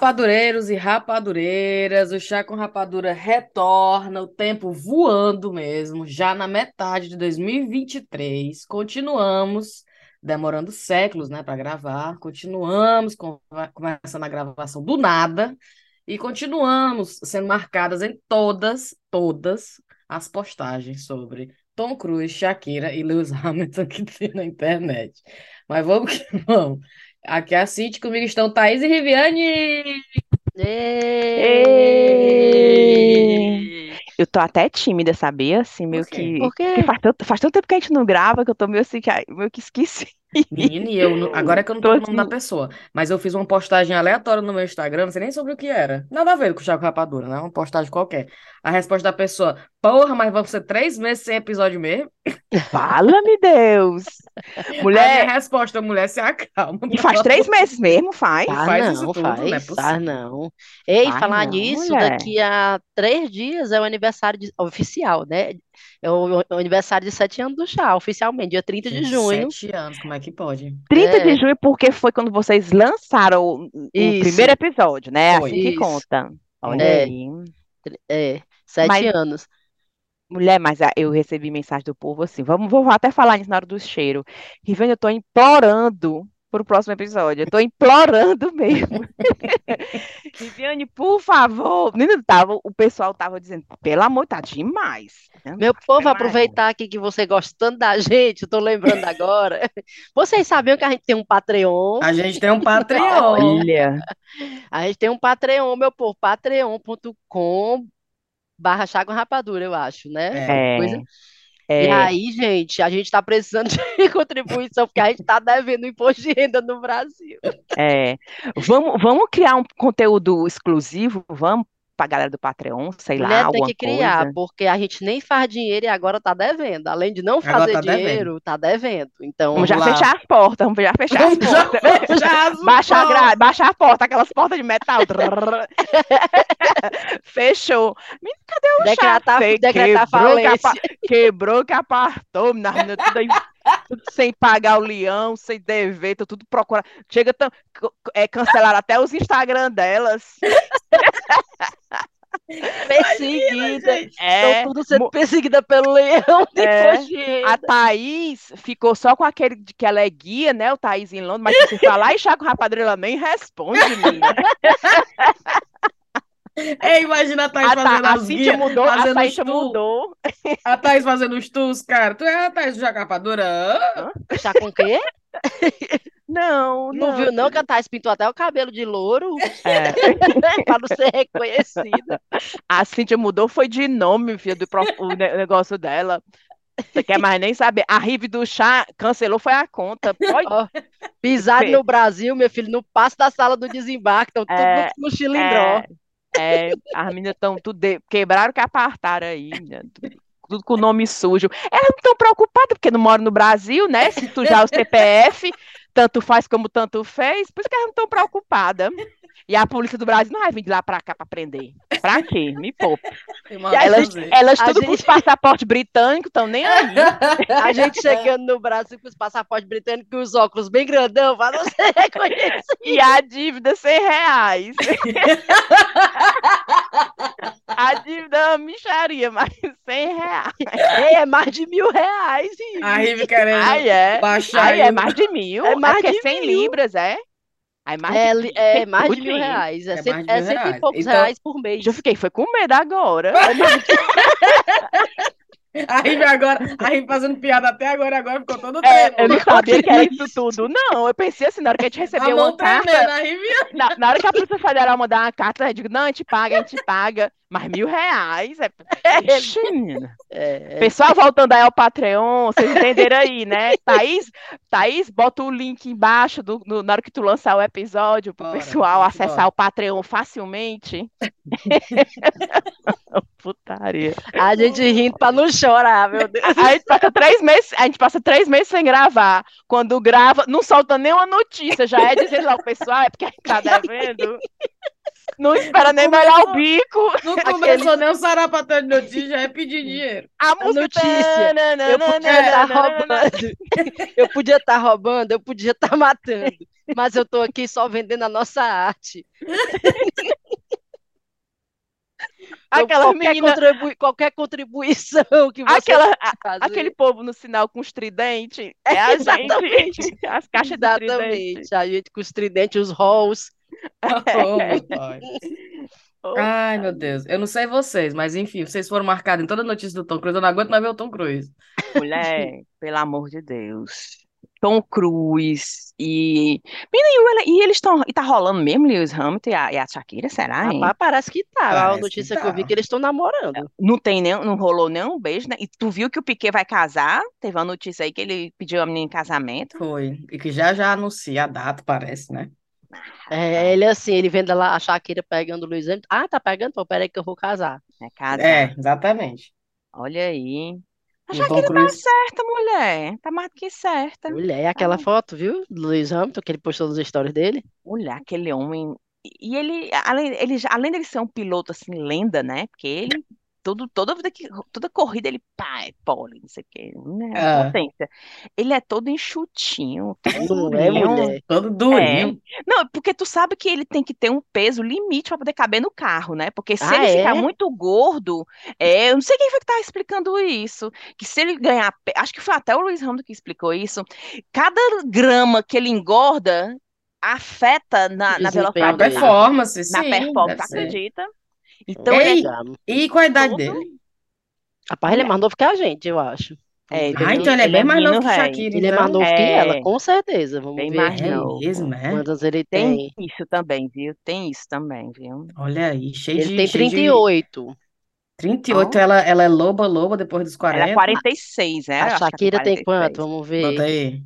Rapadureiros e rapadureiras, o Chá com Rapadura retorna, o tempo voando mesmo, já na metade de 2023. Continuamos demorando séculos, né, para gravar, continuamos com, começando a gravação do nada e continuamos sendo marcadas em todas, todas as postagens sobre Tom Cruise, Shakira e Lewis Hamilton que tem na internet. Mas vamos que vamos. Aqui é a Cinti, comigo estão Thaís e Riviane. Eu tô até tímida, sabia? Assim, meio Por quê? que. Por quê? Porque faz tanto, faz tanto tempo que a gente não grava que eu tô meio assim, que, meio que esqueci. Menina, e eu, agora é que eu não tô Tô com o nome da pessoa, mas eu fiz uma postagem aleatória no meu Instagram, não sei nem sobre o que era. Nada a ver com o Thiago Rapadura, né? Uma postagem qualquer. A resposta da pessoa, porra, mas vão ser três meses sem episódio mesmo? fala-me Deus! A minha Mulher, resposta, mulher, se acalma, e pelo faz três meses mesmo, faz? Faz Faz isso não, tudo, não é faz, possível. faz não. Ei, Faz falar não, nisso, mulher. daqui a três dias é o aniversário de- oficial, né? É o, o aniversário de sete anos do chá, oficialmente, dia 30 de junho. sete anos, como é que pode? 30 de É, junho, porque foi quando vocês lançaram o, o primeiro episódio, né? Foi. Assim que isso. conta. Olha É, aí. é, sete Mas, anos. mulher, mas ah, eu recebi mensagem do povo assim. Vamos, vou até falar nisso na hora do cheiro. Riviane, eu tô implorando pro próximo episódio. Eu tô implorando mesmo. Viviane, por favor. Menino, tava, o pessoal tava dizendo, pelo amor, tá demais. né? Meu povo, Demais. aproveitar aqui que você gosta tanto da gente, eu tô lembrando agora. Vocês sabiam que a gente tem um Patreon? A gente tem um Patreon. Olha, A gente tem um Patreon, meu povo, patreon.com barra chá com rapadura, eu acho, né? É. é. E aí, gente, a gente está precisando de contribuição, porque a gente está devendo imposto de renda no Brasil. é. Vamos, vamos criar um conteúdo exclusivo, vamos pra galera do Patreon, sei lá, Mulher tem alguma que criar, coisa. porque a gente nem faz dinheiro e agora está devendo. Além de não fazer tá devendo. dinheiro, está devendo. Então, Vamos Vamos já lá. fechar as portas, vamos já fechar as já, portas. já as Baixa a portas. grade, baixa a porta, aquelas portas de metal. Fechou. Menina, cadê o chá? decretar, Sei, decretar quebrou que, apa- falência. quebrou que apartou, menina, menina, tudo, aí, tudo sem pagar o leão, sem dever, tô tudo procurando. Chega, tão, é, cancelaram até os Instagram delas. Perseguida. Estão É, tudo sendo perseguida pelo leão de É, de a renda. Thaís ficou só com aquele de que ela é guia, né? O Thaís em Londres, mas se falar e chá com rapadura, ela nem responde, menina. Ei, imagina a Thaís A, fazendo a as Cíntia guias, mudou, a fazendo os Thaís mudou. A Thaís fazendo os tours, cara. Tu é a Thaís do Jacapadura? Hã? Chá com quê? Não, Não não. viu, não, que a Thais pintou até o cabelo de louro É, para não ser reconhecida. a Cíntia mudou, foi de nome, filha, do prof- o ne- negócio dela. Você quer mais nem saber. A Rive do chá cancelou, foi a conta. Pode pisaram Fe- no Brasil, meu filho, no passo da sala do desembarque, estão tudo É, no, no chilindró. é, é, as meninas estão tudo. de- Quebraram que apartaram aí, né? Tudo, com o nome sujo. Elas não estão preocupadas, porque não moram no Brasil, né? Se sujar o CPF, tanto faz como tanto fez, por isso que elas não estão preocupadas. E a polícia do Brasil não vai vir de lá pra cá pra prender. Pra quê? Me poupe. Tem E uma a Elas, gente, elas a tudo com os gente, passaportes britânicos, estão nem aí. a gente chegando no Brasil com os passaportes britânicos e os óculos bem grandão, para não ser reconhecido. E a dívida 100 reais. A dívida é uma micharia, mas 100 reais. Ei, é mais de mil reais, A Ive. Rive querendo Ai, é. baixar Ai, é mais de mil. É É mais porque de 100 mil. libras, é? Aí mais de É, li- é mais de mil reais. É, É cento, de é cento e reais. poucos Então, reais por mês. Eu fiquei, foi com medo agora. É mais de- a Rive agora, a Rive fazendo piada até agora, agora ficou todo É, tremendo. eu não sabia que era isso tudo, não. Eu pensei assim, na hora que a gente recebeu uma carta, tremendo, na, na hora que a Polícia Federal mandar uma carta, eu digo, não, a gente paga, a gente paga. Mas mil reais é. Ixi, menina. É, Pessoal, voltando aí ao Patreon, vocês entenderam aí, né? Thaís, Thaís, bota o link embaixo do, no- na hora que tu lançar o episódio pro Bora, pessoal acessar embora. o Patreon facilmente. Putaria. a gente rindo pra não chorar, meu Deus. A, a gente passa três meses, a gente passa três meses sem gravar. Quando grava, não solta nenhuma notícia, já é dizendo lá o pessoal, é porque a gente tá devendo. Não espera nem molhar o bico. Não começou nem o sarapatel de notícia, já é pedir dinheiro. A notícia. Eu podia estar roubando. Eu podia estar roubando, eu podia estar matando. Mas eu tô aqui só vendendo a nossa arte. Aquela qualquer, menina, contribui- qualquer contribuição que você aquela, fazer. aquele povo no sinal com os tridentes, é a Exatamente. gente. As caixas de tridente. Exatamente. A gente com os tridentes, os halls. Oh, Ai, meu Deus. Eu não sei vocês, mas enfim, vocês foram marcados em toda notícia do Tom Cruise. Eu não aguento mais ver o Tom Cruise. mulher, pelo amor de Deus. Tom Cruise e. Menina, e, ele- eles estão. E tá rolando mesmo, Lewis Hamilton e a, e a Shakira, será, hein? Rapaz, parece que tá. Parece a que notícia que eu vi tá. que eles estão namorando. Não tem nem, não rolou nenhum beijo, né? E tu viu que o Piquet vai casar? Teve uma notícia aí que ele pediu a menina em casamento. Foi. E que já já anuncia a data, parece, né? É, ele assim, ele vendo lá a Shakira pegando o Luiz Hamilton. Ah, tá pegando? Pô, peraí que eu vou casar. É casar. É, exatamente. Olha aí. A Shakira tá certa, mulher. Tá mais do que certa. Mulher, aquela foto, viu? Do Luiz Hamilton, que ele postou nos stories dele. Mulher, aquele homem. E ele, além, ele, já- além dele ser um piloto assim, lenda, né? Porque ele, todo, toda vida que, toda corrida, ele pá, é pole, não sei o quê, né? Ah. Potência. Ele é todo enxutinho, todo Não é, durinho. mulher? Todo durinho. Não, porque tu sabe que ele tem que ter um peso limite para poder caber no carro, né? Porque se Ah, ele ficar é? muito gordo, é, eu não sei quem foi que tá explicando isso, que se ele ganhar, acho que foi até o Luiz Hamilton que explicou isso, cada grama que ele engorda afeta na, na velocidade performance, na sim, performance, deve tu ser. acredita? Então ele é Legal. e qual a idade todo, dele? Rapaz, ele é mais novo que a gente, eu acho. é, Ah, então ele é ele bem é mais novo que Shakira, Ele é mais então. novo que ela, é, com certeza. Vamos bem ver mais É novo. mesmo, é? quantos ele Tem tem. isso também, viu? Tem isso também, viu? Olha aí, cheio Ele de, tem cheio de 38. 38, Ó, ela, ela é loba, loba depois dos ela é 40. 46, né? A que ela tem Shakira tem quanto? 46. Vamos Bota ver. aí.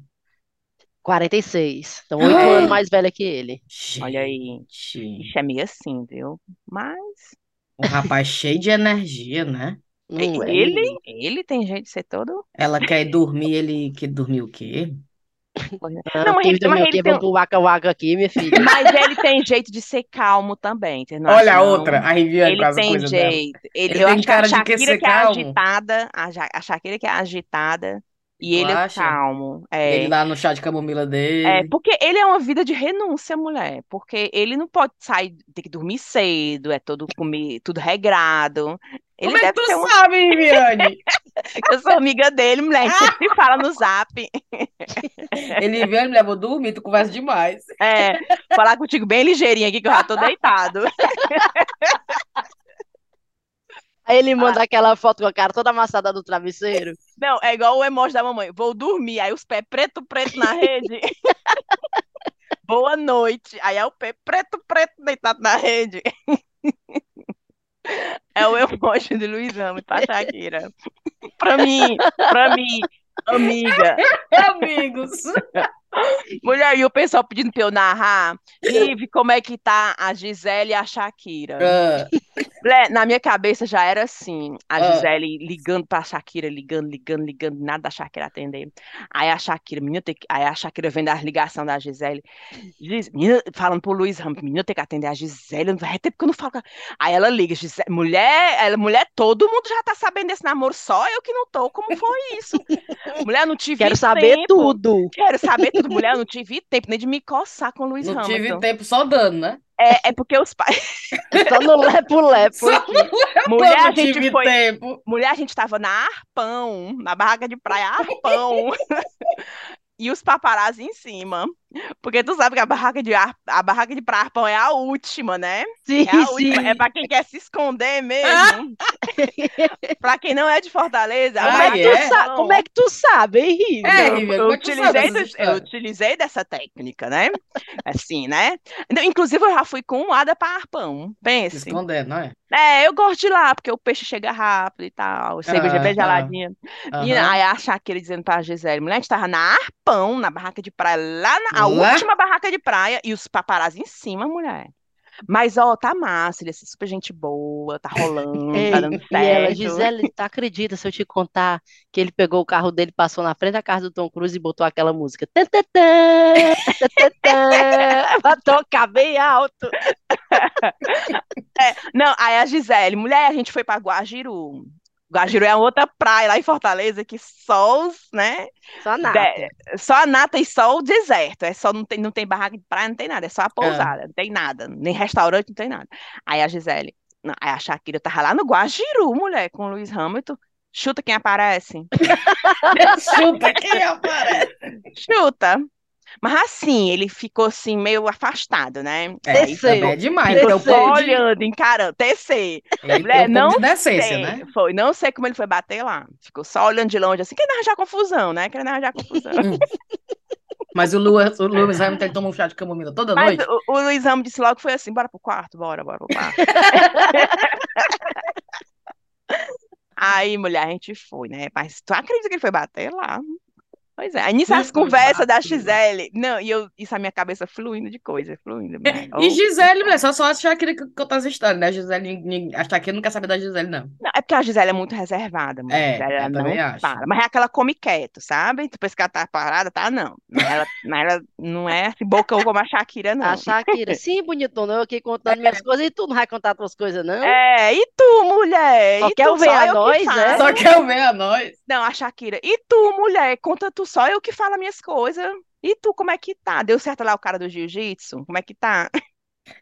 46. Então, 8 anos mais velha que ele. Olha aí. Gente, Ixi, é meio assim, viu? Mas um rapaz cheio de energia, né? Não é, ele, ele tem jeito de ser todo. Ela quer ir dormir, ele quer dormir o quê? Ah, Não, mas ele, mas dormiu ele tem, pro Waka Waka aqui, minha filha. mas ele tem jeito de ser calmo também, não Olha a outra, a Riviane Ele com as tem coisas dela. jeito. Ele, Ele eu tem acho que a cara de Shakira ser que é calmo. agitada, a, Ja- a Shakira que é agitada e Tu ele é acha? calmo. Ele É. lá no chá de camomila É, dele. porque ele é uma vida de renúncia, mulher. Porque ele não pode sair, ter que dormir cedo, é todo comer, tudo regrado. Ele Como é que tu um. sabe, Riviane? Eu sou amiga dele, mulher. Sempre se fala no zap. Ele Riviane, mulher, vou dormir, tu conversa demais. É, falar contigo bem ligeirinho aqui, que eu já tô deitado. Aí ele manda aquela foto com a cara toda amassada do travesseiro. Não, é igual o emoji da mamãe. Vou dormir, aí os pés preto, preto na rede. Boa noite. Aí é o pé preto, preto deitado na rede. É o emoji de Luiz Ramos, tá, Shakira? Pra mim, pra mim, amiga. Amigos. Mulher, e o pessoal pedindo pra eu narrar. Vive, como é que tá a Gisele e a Shakira? Mulher, na minha cabeça já era assim, a Ah. Gisele ligando pra Shakira, ligando, ligando, ligando, nada da Shakira atender. Aí a Shakira, menina, tem que... aí a Shakira vendo a ligação da Gisele, Gis... menina, falando pro Luiz Ramos, menina, tem que atender a Gisele, não vai ter porque eu não falo. com. Aí ela liga, Gisele, mulher, ela, mulher, todo mundo já tá sabendo desse namoro, só eu que não tô, como foi isso? Mulher, não tive Quero saber tempo. tudo. Quero saber tudo, mulher, eu não tive tempo nem de me coçar com o Luiz não tive Hamilton. tempo só dando, né? É, é porque os pais. Só no lepo-lepo. Mulher, não a gente tive foi. tempo. Mulher, a gente tava na Arpão, na barraca de praia Arpão. E os paparazzi em cima. Porque tu sabe que a barraca de, ar... a barraca de praia Arpão é a última, né? Sim, É a sim. última. É pra quem quer se esconder mesmo. pra quem não é de Fortaleza, Ah, Como é que é? tu sabe? Arpão. Como é que tu sabe, hein, Riva? É, Eu, eu é utilizei, eu utilizei dessa técnica, né? Assim, né? Não, Inclusive, eu já fui com um ada para arpão. Se Pense. escondendo, não é? É, eu gosto de ir lá, porque o peixe chega rápido e tal, cerveja bem Aham, geladinha. E aham. aí a Shakira dizendo pra Gisele, mulher, a gente tava na Arpão, na barraca de praia, lá na a última barraca de praia, e os paparazzi em cima, mulher. Mas, ó, tá massa, ele é super gente boa, tá rolando, tá Ei, dando e ela, certo. Gisele, tu acredita se eu te contar que ele pegou o carro dele, passou na frente da casa do Tom Cruise e botou aquela música. Tã, tã, tã, tã, tã, pra tocar bem alto. É, não, aí a Gisele, mulher, a gente foi pra Guajiru. Guajiru é outra praia lá em Fortaleza que só os, né? Só nada. de- só a nata e só o deserto. É só não tem, não tem barraca de praia, não tem nada. É só a pousada, não tem nada. Nem restaurante, não tem nada. Aí a Gisele, não, aí a Shakira tava lá no Guajiru, mulher, com o Lewis Hamilton. Chuta quem aparece. Chuta, quem aparece? Chuta. Mas assim, ele ficou assim, meio afastado, né? É, é demais. ficou Então, de- olhando, encarando, TC. Mulher, pouco não de decência, sei, né? Foi, não sei como ele foi bater lá. Ficou só olhando de longe, assim, querendo arranjar confusão, né? Querendo arranjar confusão. Mas o Lewis, o Lewis Hamilton toma um chá de camomila toda Mas noite. o, o Luiz Ramos disse logo que foi assim, bora pro quarto, bora, bora pro quarto. Aí, mulher, a gente foi, né? Mas tu acredita que ele foi bater lá? Pois é. Aí nisso as conversas da bater. Gisele. Não, e eu, isso a minha cabeça fluindo de coisa, fluindo. mulher. E Oh. Gisele, mulher, só, só a Shakira que conta as histórias, né? A Gisele, ninguém- a Shakira não quer saber da Gisele, não. Não, é porque a Gisele é muito reservada, mulher. É, ela eu também não acho. fala. Mas é aquela come quieto, sabe? Depois que ela tá parada, tá? Não. Mas ela, mas ela não é assim, boca como a Shakira, não. A Shakira, sim, bonitona, eu aqui contando minhas coisas e tu não vai contar tuas coisas, não? É, e tu, mulher? Só E quer tu, só a eu que nós, é? falo. Só quer ver a nós. Não, a Shakira. E tu, mulher? Conta tu só eu que falo minhas coisas. E tu, como é que tá? Deu certo lá o cara do jiu-jitsu? Como é que tá?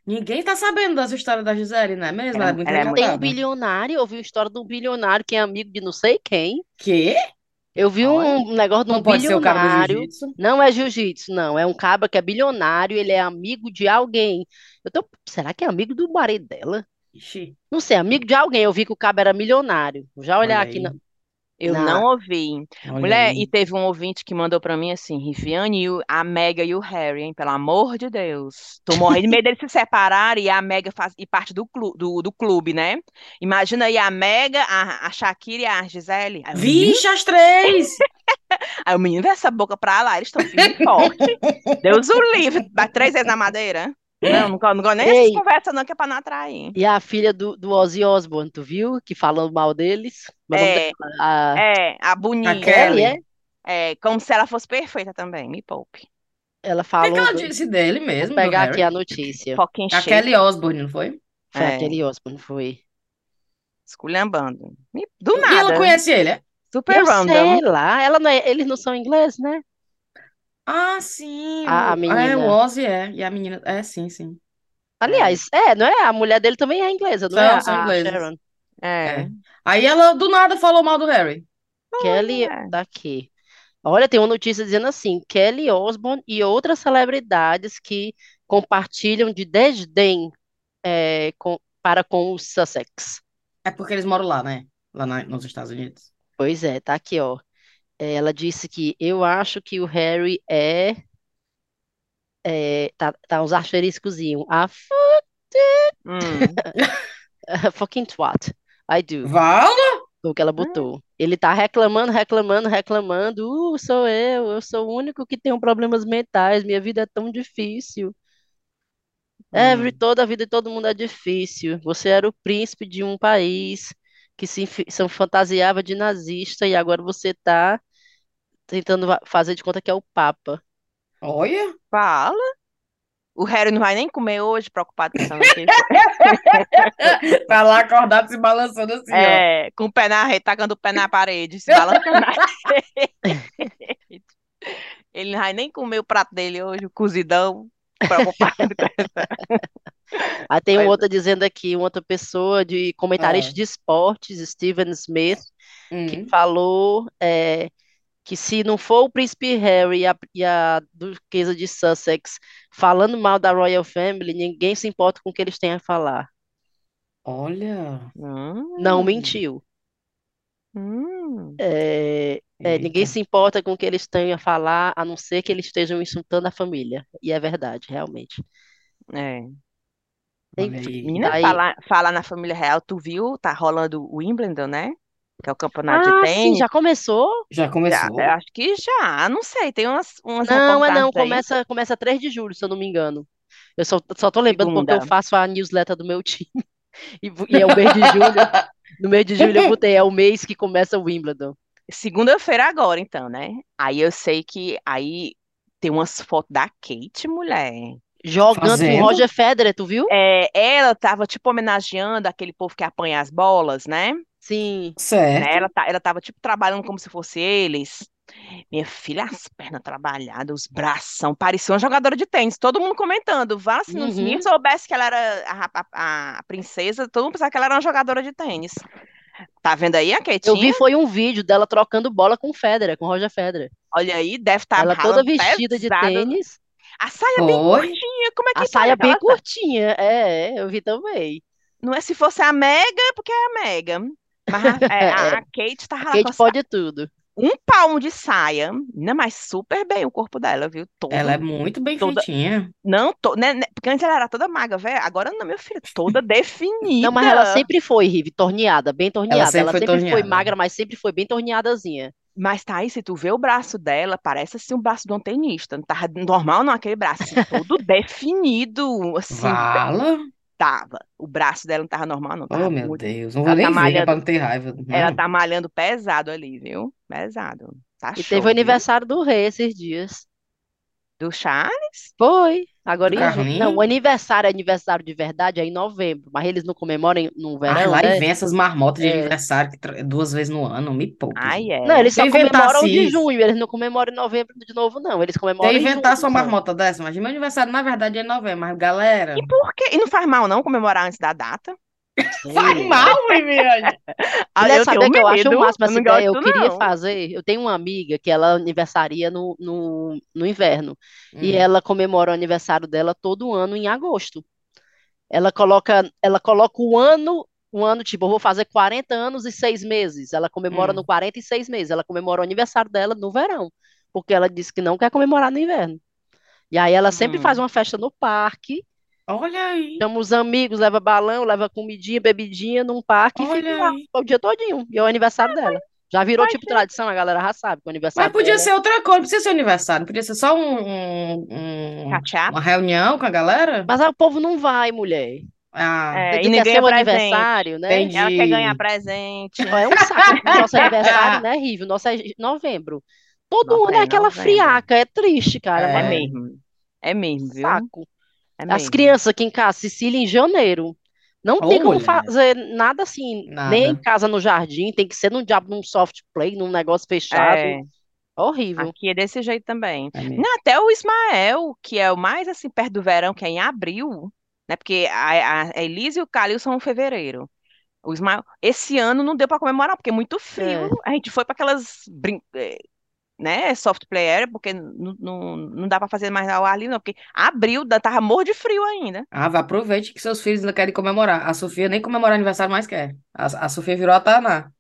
Ninguém tá sabendo das histórias da Gisele, não é mesmo? Ela- Ela é muito ela é Tem um bilionário, eu vi a história de um bilionário que é amigo de não sei quem. Quê? Eu vi um Olha, negócio de um Não pode ser o cara do bilionário. Não é jiu-jitsu, não. É um cabra que é bilionário, ele é amigo de alguém. Eu tô... Será que é amigo do marido dela? Ixi, Não sei, amigo de alguém. Eu vi que o cabra era milionário. Vou já olhar olha aqui na. Eu na- não ouvi. Olha Mulher, aí. e teve um ouvinte que mandou pra mim assim, Riviane, e o- a Mega e o Harry, hein? Pelo amor de Deus. Tô morrendo de medo deles se separarem e a Mega faz e parte do, clu, do, do clube, né? Imagina aí a Mega, a, a Shakira e a Gisele. Aí Vixe, as três! aí o menino vê essa boca pra lá, eles estão firme e forte. Deus o livre, três vezes na madeira. Não, não, gosto- não gosto nem dessas Ei. conversas não, que é pra não atrair. E a filha do, do Ozzy Osbourne, tu viu? Que falando mal deles. É, dela, a é, a bonita. A Kelly, é? É, como se ela fosse perfeita também, me poupe. Ela O que que falou. ela do- disse dele Vou mesmo, do pegar aqui a notícia. A. Kelly Osbourne, não foi? Foi a É. Kelly Osbourne, foi. Esculhambando. Me- Do E ela nada. conhece ele, é? Super Eu random. sei lá. Ela não é- eles não são ingleses, né? Ah, sim. A- a o- É, o menina. Ozzy é. E a menina. É, sim, sim. Aliás, é, não é? A mulher dele também é inglesa, não é? São, A, são a ingleses. Sharon. É. É. Aí ela do nada falou mal do Harry. Kelly, é. daqui. Olha, tem uma notícia dizendo assim: Kelly Osbourne e outras celebridades que compartilham de desdém é, com- para com os Sussex. É porque eles moram lá, né? Lá na- nos Estados Unidos. Pois é, tá aqui, ó. É, Ela disse que eu acho que o Harry é. é, tá, tá uns asteriscozinhos. A fu- Hum. fucking twat. I do. Vala? O que ela botou. Ele tá reclamando, reclamando, reclamando. Uh, sou eu, eu sou o único que tem problemas mentais. Minha vida é tão difícil. Every, Hum. toda a vida de todo mundo é difícil. Você era o príncipe de um país que se, se fantasiava de nazista e agora você tá tentando fazer de conta que é o Papa. Olha. Fala. O Harry não vai nem comer hoje, preocupado pensando aqui. Tá lá acordado se balançando assim, ó. É, com o pé na rede, tacando o pé na parede, se balançando na rede. Ele não vai nem comer o prato dele hoje, o cozidão, preocupado com essa. Aí tem um Pois outra dizendo aqui, uma outra pessoa de comentarista Ah. de esportes, Steven Smith, que Hum. falou é, que se não for o príncipe Harry e a, e a duquesa de Sussex falando mal da Royal Family, ninguém se importa com o que eles têm a falar. Olha. Não Hum, mentiu. hum. É, é, ninguém se importa com o que eles têm a falar, a não ser que eles estejam insultando a família. E é verdade, realmente. É. Enfim, aí. Menina, Aí- falar, falar na família real, tu viu? Tá rolando o Wimbledon, né? Que é o campeonato de Ah, sim, tênis. já começou? Já Já, começou? eu acho que já, não sei, tem umas, umas Não, é não, aí. começa, começa 3 de julho, se eu não me engano. Eu só, só tô lembrando porque eu Segunda. faço a newsletter do meu time. E, e é o mês de julho. No mês de julho eu botei, é o mês que começa o Wimbledon. Segunda-feira agora, então, né? Aí eu sei que aí tem umas fotos da Kate, mulher. Jogando com o Fazendo? Roger Federer, tu viu? É, ela tava, tipo, homenageando aquele povo que apanha as bolas, né? Sim. Certo. né? Ela, tá, ela tava, tipo, trabalhando como se fosse eles. Minha filha, as pernas trabalhadas, os bração, parecia uma jogadora de tênis. Todo mundo comentando. Vá, se não- se Uhum. soubesse que ela era a, a- a princesa, todo mundo pensava que ela era uma jogadora de tênis. Tá vendo aí a Eu Ketinha? vi foi um vídeo dela trocando bola com o Federer, com o Roger Federer. Olha aí, deve estar Ela toda vestida de tênis, A saia bem Foi. curtinha, como é que a pode saia bem curtinha. É, eu vi também. Não é se fosse a Mega, é porque é a Mega. Mas a, é, a- a Kate tava lá Kate pode tudo. um palmo de saia, ainda mais super bem o corpo dela, viu? Todo, Ela é muito bem toda- feitinha. não, to, né, né, porque antes ela era toda magra, velho, agora não, meu filho, toda definida. Não, mas ela sempre foi, Rive, torneada, bem torneada. sempre Ela foi sempre foi torneada. magra, mas sempre foi bem torneadazinha. Mas tá aí, se tu vê o braço dela, parece assim um braço de um tenista, não tava normal não, aquele braço, assim, todo definido, assim, Vala. Tava, o braço dela não tava normal não, Oh, tava meu muito, Deus. Não vou ela nem tá ver, que é malhando, pra não ter raiva. ela Não. tá malhando pesado ali, viu? Pesado, tá E show, teve o aniversário do rei esses dias. Do Charles? Foi, agora em junho. Não, o aniversário, aniversário de verdade é em novembro, mas eles não comemoram em- no verão, lá e né? vem essas marmotas de É. aniversário que tra- duas vezes no ano. Me poupe, Ai, gente. Não, é. eles Se só comemoram de isso, junho, eles não comemoram em novembro de novo, não. Eles se eu comemoram em inventasse junho uma só. marmota dessa, mas meu aniversário, na verdade, é em novembro. Mas, galera, E por quê? E não faz mal não comemorar antes da data? Faz Sim. mal, Viviane. Ah, eu sabe que eu acho o máximo essa ideia? Eu gosto queria não. fazer. Eu tenho uma amiga que ela aniversaria no, no, no inverno. E Hum. ela comemora o aniversário dela todo ano em agosto. Ela coloca, ela coloca o ano, o ano, tipo, eu vou fazer 40 anos e seis meses. Ela comemora no Hum. 46 meses. Ela comemora o aniversário dela no verão. Porque ela disse que não quer comemorar no inverno. E aí ela sempre faz Hum. uma festa no parque, Olha aí. chama os amigos, leva balão, leva comidinha, bebidinha num parque e fica Olha lá aí. o dia todinho. E é o aniversário dela. Já virou tipo ser. tradição, a galera já sabe que o Mas aniversário podia dela. ser outra coisa, não precisa ser aniversário, podia ser só um, um- um- uma reunião com a galera. Mas aí o povo não vai, mulher. Ah, É, e é ninguém seu é presente. aniversário, né? Ela quer ganhar entendi. presente. É um saco. Nosso aniversário, né, Rive? O nosso é em novembro. Todo Nossa, ano é é aquela novembro. friaca, é triste, cara. É Mas É. mesmo. É mesmo, viu? saco. É As crianças aqui em casa, Cecília, em janeiro. Não tem como mulher. fazer nada assim, nem em Nada. casa no jardim, tem que ser num diabo, num soft play, num negócio fechado. É, Horrível. aqui é desse jeito também. É. Não, até o Ismael, que é o mais assim perto do verão, que é em abril, né? Porque a, a Elise e o Calil são em fevereiro. O Ismael, esse ano não deu para comemorar, porque é muito frio. É. A gente foi para aquelas brin... né, soft play area, porque não, não, não dá para fazer mais ao ar livre, não, porque abril da- tava morro de frio ainda. Ah, aproveite que seus filhos ainda querem comemorar. A Sofia nem comemorar aniversário mais quer. A, a Sofia virou a Taná.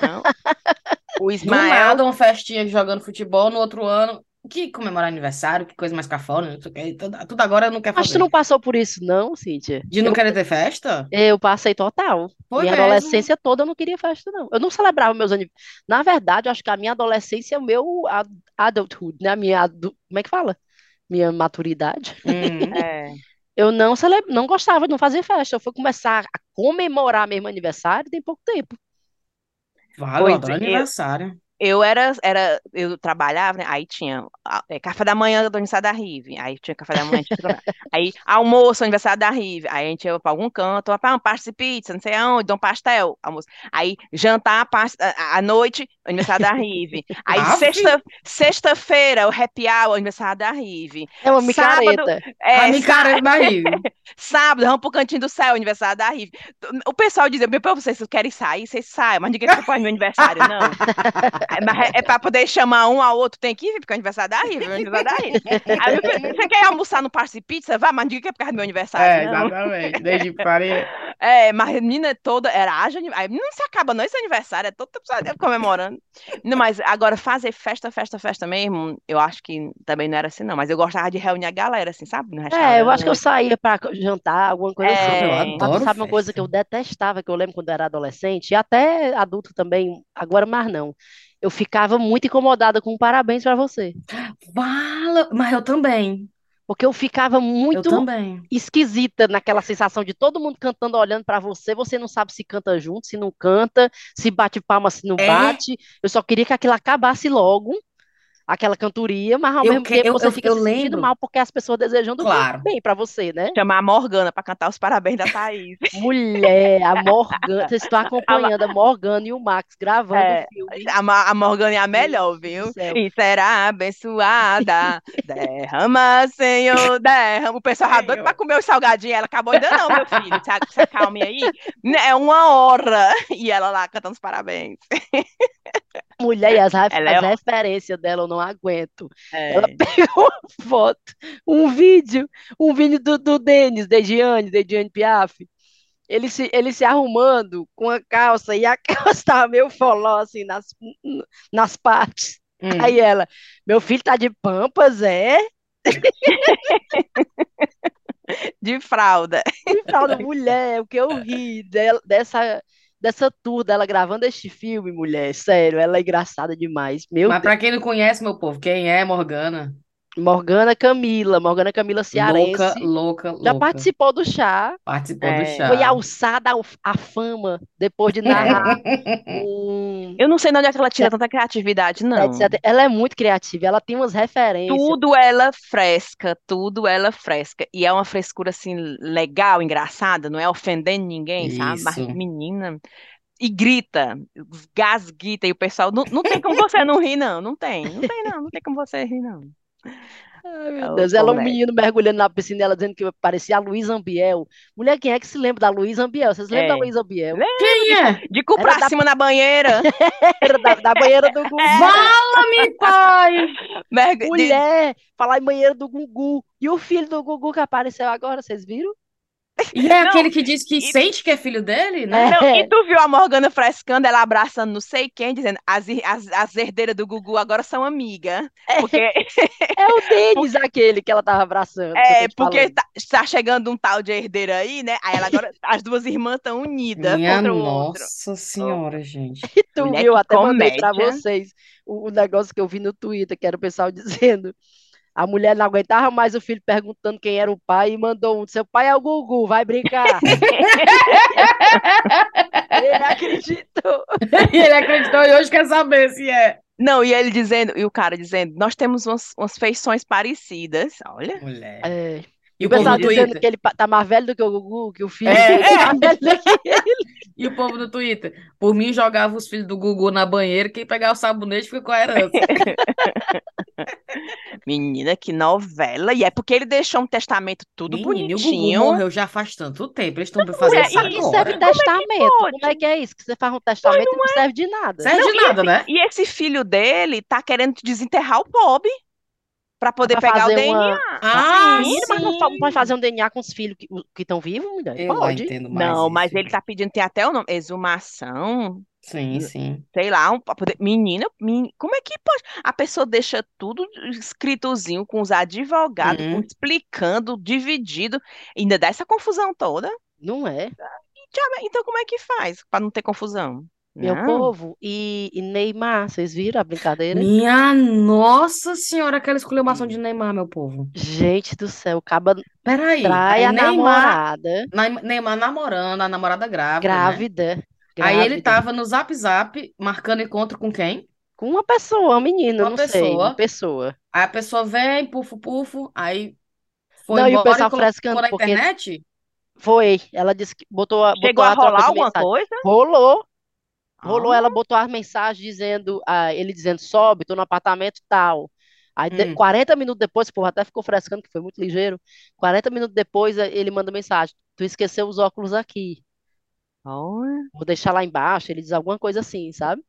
Não? O Do Ismael, nada, uma festinha jogando futebol no outro ano. Que comemorar aniversário, que coisa mais cafona, não sei o quê. Tudo, tudo agora não quer Mas tu fazer. não passou por isso, não, Cíntia? De não Eu, querer ter festa? eu passei total. Foi Minha mesmo. adolescência toda eu não queria festa, não. Eu não celebrava meus aniversários. Na verdade, eu acho que a minha adolescência é o meu ad- adulthood, né? A minha adu... Como é que fala? Minha maturidade. Hum. é, Eu não cele... não gostava de não fazer festa. Eu fui começar a comemorar mesmo aniversário tem pouco tempo. Vale, eu adoro eu, aniversário. Eu era, era, eu trabalhava, né? Aí tinha é, café da manhã do aniversário da Rive, aí tinha café da manhã, aí almoço, aniversário da Rive, aí a gente ia para algum canto, para um pasta de pizza, não sei aonde, dá um pastel, almoço. Aí jantar, à noite, aniversário da Rive. Aí sexta, sexta-feira, o happy hour, aniversário da Rive. É uma Sábado, micareta. a é, sá- cara da Rio. Sábado, vamos pro Cantinho do Céu, aniversário da Rive. O pessoal dizia, pra vocês, vocês querem sair, vocês saem, mas ninguém acompanha meu aniversário, não. É, Mas é, é pra poder chamar um ao outro, tem que ir, porque é o aniversário da Rive, é o aniversário da Rive. Aí, você quer almoçar no Parque Pizza? Vá, mas ninguém quer por causa do meu É, aniversário, não. exatamente. Desde Faria. É, mas a menina toda, era ani- aí não se acaba não esse aniversário, é todo tempo comemorando. Não, mas agora fazer festa, festa, festa mesmo, eu acho que também não era assim, não. Mas eu gostava de reunir a galera, assim, sabe? No É, eu acho que eu restaurante. saía pra jantar, alguma coisa assim. Eu É, Mas tu adoro sabe uma coisa que festa. eu detestava, que eu lembro quando eu era adolescente, e até adulto também, agora mais não. Eu ficava muito incomodada com um parabéns pra você. Vala, mas eu também. Porque eu ficava Eu muito também. esquisita naquela sensação de todo mundo cantando, olhando pra você, você não sabe se canta junto, se não canta, se bate palma, se não É, bate. Eu só queria que aquilo acabasse logo. Aquela cantoria, mas ao Eu mesmo que- tempo eu- você eu- fica eu se sentindo lembro. mal porque as pessoas desejando Claro. bem pra você, né? Chamar a Morgana pra cantar os parabéns da Thaís. Mulher, a Morgana, vocês estão acompanhando a Morgana e o Max gravando É, o filme. A, a Morgana é a melhor, viu? E será abençoada. Derrama, Senhor, derrama. O pessoal já doido pra comer os salgadinhos. Ela acabou ainda não, meu filho. Se, se acalme aí. Né, É uma hora. E ela lá cantando os parabéns. Mulher, e as, é as ó- referências dela eu não aguento. É. Ela pegou uma foto, um vídeo, um vídeo do, do Denis, de Gianni, de Gianni Piaf. Ele se, ele se arrumando com a calça e a calça tava meio foló, assim, nas, nas partes. Hum. Aí ela, meu filho tá de pampas, é? De fralda. E fralda, mulher, o que eu ri dela- dessa, dessa tour dela gravando este filme, mulher, sério, ela é engraçada demais. Meu Mas Deus. pra quem não conhece, meu povo, quem é Morgana? Morgana Camila, Morgana Camila cearense. Louca, louca, Já louca. participou do chá, Participou É. do chá. foi alçada à fama depois de narrar um. Eu não sei de onde é que ela tira tanta criatividade, não. etc. Ela é muito criativa, ela tem umas referências. Tudo ela fresca, tudo ela fresca. E é uma frescura assim legal, engraçada, não é ofendendo ninguém, sabe? Mas Isso. menina. E grita, gasguita, e o pessoal. Não, não tem como você não rir, não. Não tem. Não tem, não. Não tem como você rir, não. Ai, meu É Deus, ela, um Colette. menino mergulhando na piscina, ela dizendo que parecia a Luísa Ambiel. Mulher, quem é que se lembra da Luísa Ambiel? Vocês lembram da É. Luísa Ambiel? Quem é? De cu Era pra da- cima na banheira. Era da, da banheira do Gugu. Fala-me, pai! merg- de- Mulher, falar em banheiro do Gugu. E o filho do Gugu que apareceu agora, vocês viram? E é Não, aquele que diz que e- sente que é filho dele, né? É. Não, e tu viu a Morgana frescando, ela abraçando não sei quem, dizendo as, as, as herdeiras do Gugu agora são amigas. Porque, É o Denis aquele que ela tava abraçando. é, porque tá, tá chegando um tal de herdeira aí, né? Aí ela agora, as duas irmãs estão unidas Minha contra o outro. nossa senhora, gente. E tu Mulher, viu, até mandei pra comédia. vocês o, o negócio que eu vi no Twitter, que era o pessoal dizendo. A mulher não aguentava mais o filho perguntando quem era o pai e mandou um: seu pai é o Gugu, vai brincar. Ele acreditou. E ele acreditou e hoje quer saber se é. Não, e ele dizendo, e o cara dizendo, nós temos umas, umas feições parecidas. Olha, Mulher. É. E o pessoal dizendo que ele tá mais velho do que o Gugu, que o filho É. tá mais velho do que ele. E o povo no Twitter? Por mim, jogava os filhos do Gugu na banheira, quem pegar o sabonete fica com a herança. menina, que novela. E é porque ele deixou um testamento tudo Menino, e o Gugu bonitinho. morreu já faz tanto tempo. Eles estão fazendo é, isso Mas que serve agora. testamento? pode? Como é que é isso? Que você faz um testamento e não serve de nada. Serve de nada, né? E esse filho dele tá querendo desenterrar o pobre pra poder Pra pegar o DNA. uma- Ah, Menino, mas não, fa- não pode sim. fazer um DNA com os filhos que estão vivos, mulher? Eu não Pode. entendo mais Não, mas ele tá pedindo, tem até o nome, exumação, Sim, sim. sei lá, um, poder... Menina, men- como é que pode? A pessoa deixa tudo escritozinho com os advogados, Uhum. explicando, dividido, ainda dá essa confusão toda. Não é? Então como é que faz pra não ter confusão? Meu Não. povo. E, e Neymar, vocês viram a brincadeira? Minha nossa senhora, aquela exclamação de Neymar, meu povo. Gente do céu, acaba Peraí, trai aí a Neymar, namorada, Neymar, Neymar namorando, a namorada grávida, né? grávida, Aí ele grávida, tava no Zap Zap marcando encontro com quem? com uma pessoa, uma menina, Uma não sei, pessoa. uma pessoa. Aí a pessoa vem, pufo, pufo, aí foi Não, e o embora pessoal frescando, na porque internet? Foi, ela disse que botou a, Chegou botou a a rolar alguma mensagem. coisa? Rolou, rolou, Ah. ela botou as mensagens dizendo, ah, ele dizendo, sobe, tô no apartamento tal. Aí, Hum. 40 minutos depois, o povo até ficou frescando, que foi muito ligeiro. 40 minutos depois, eh, ele manda mensagem: Tu esqueceu os óculos aqui. Olha. Vou deixar lá embaixo. Ele diz alguma coisa assim, sabe?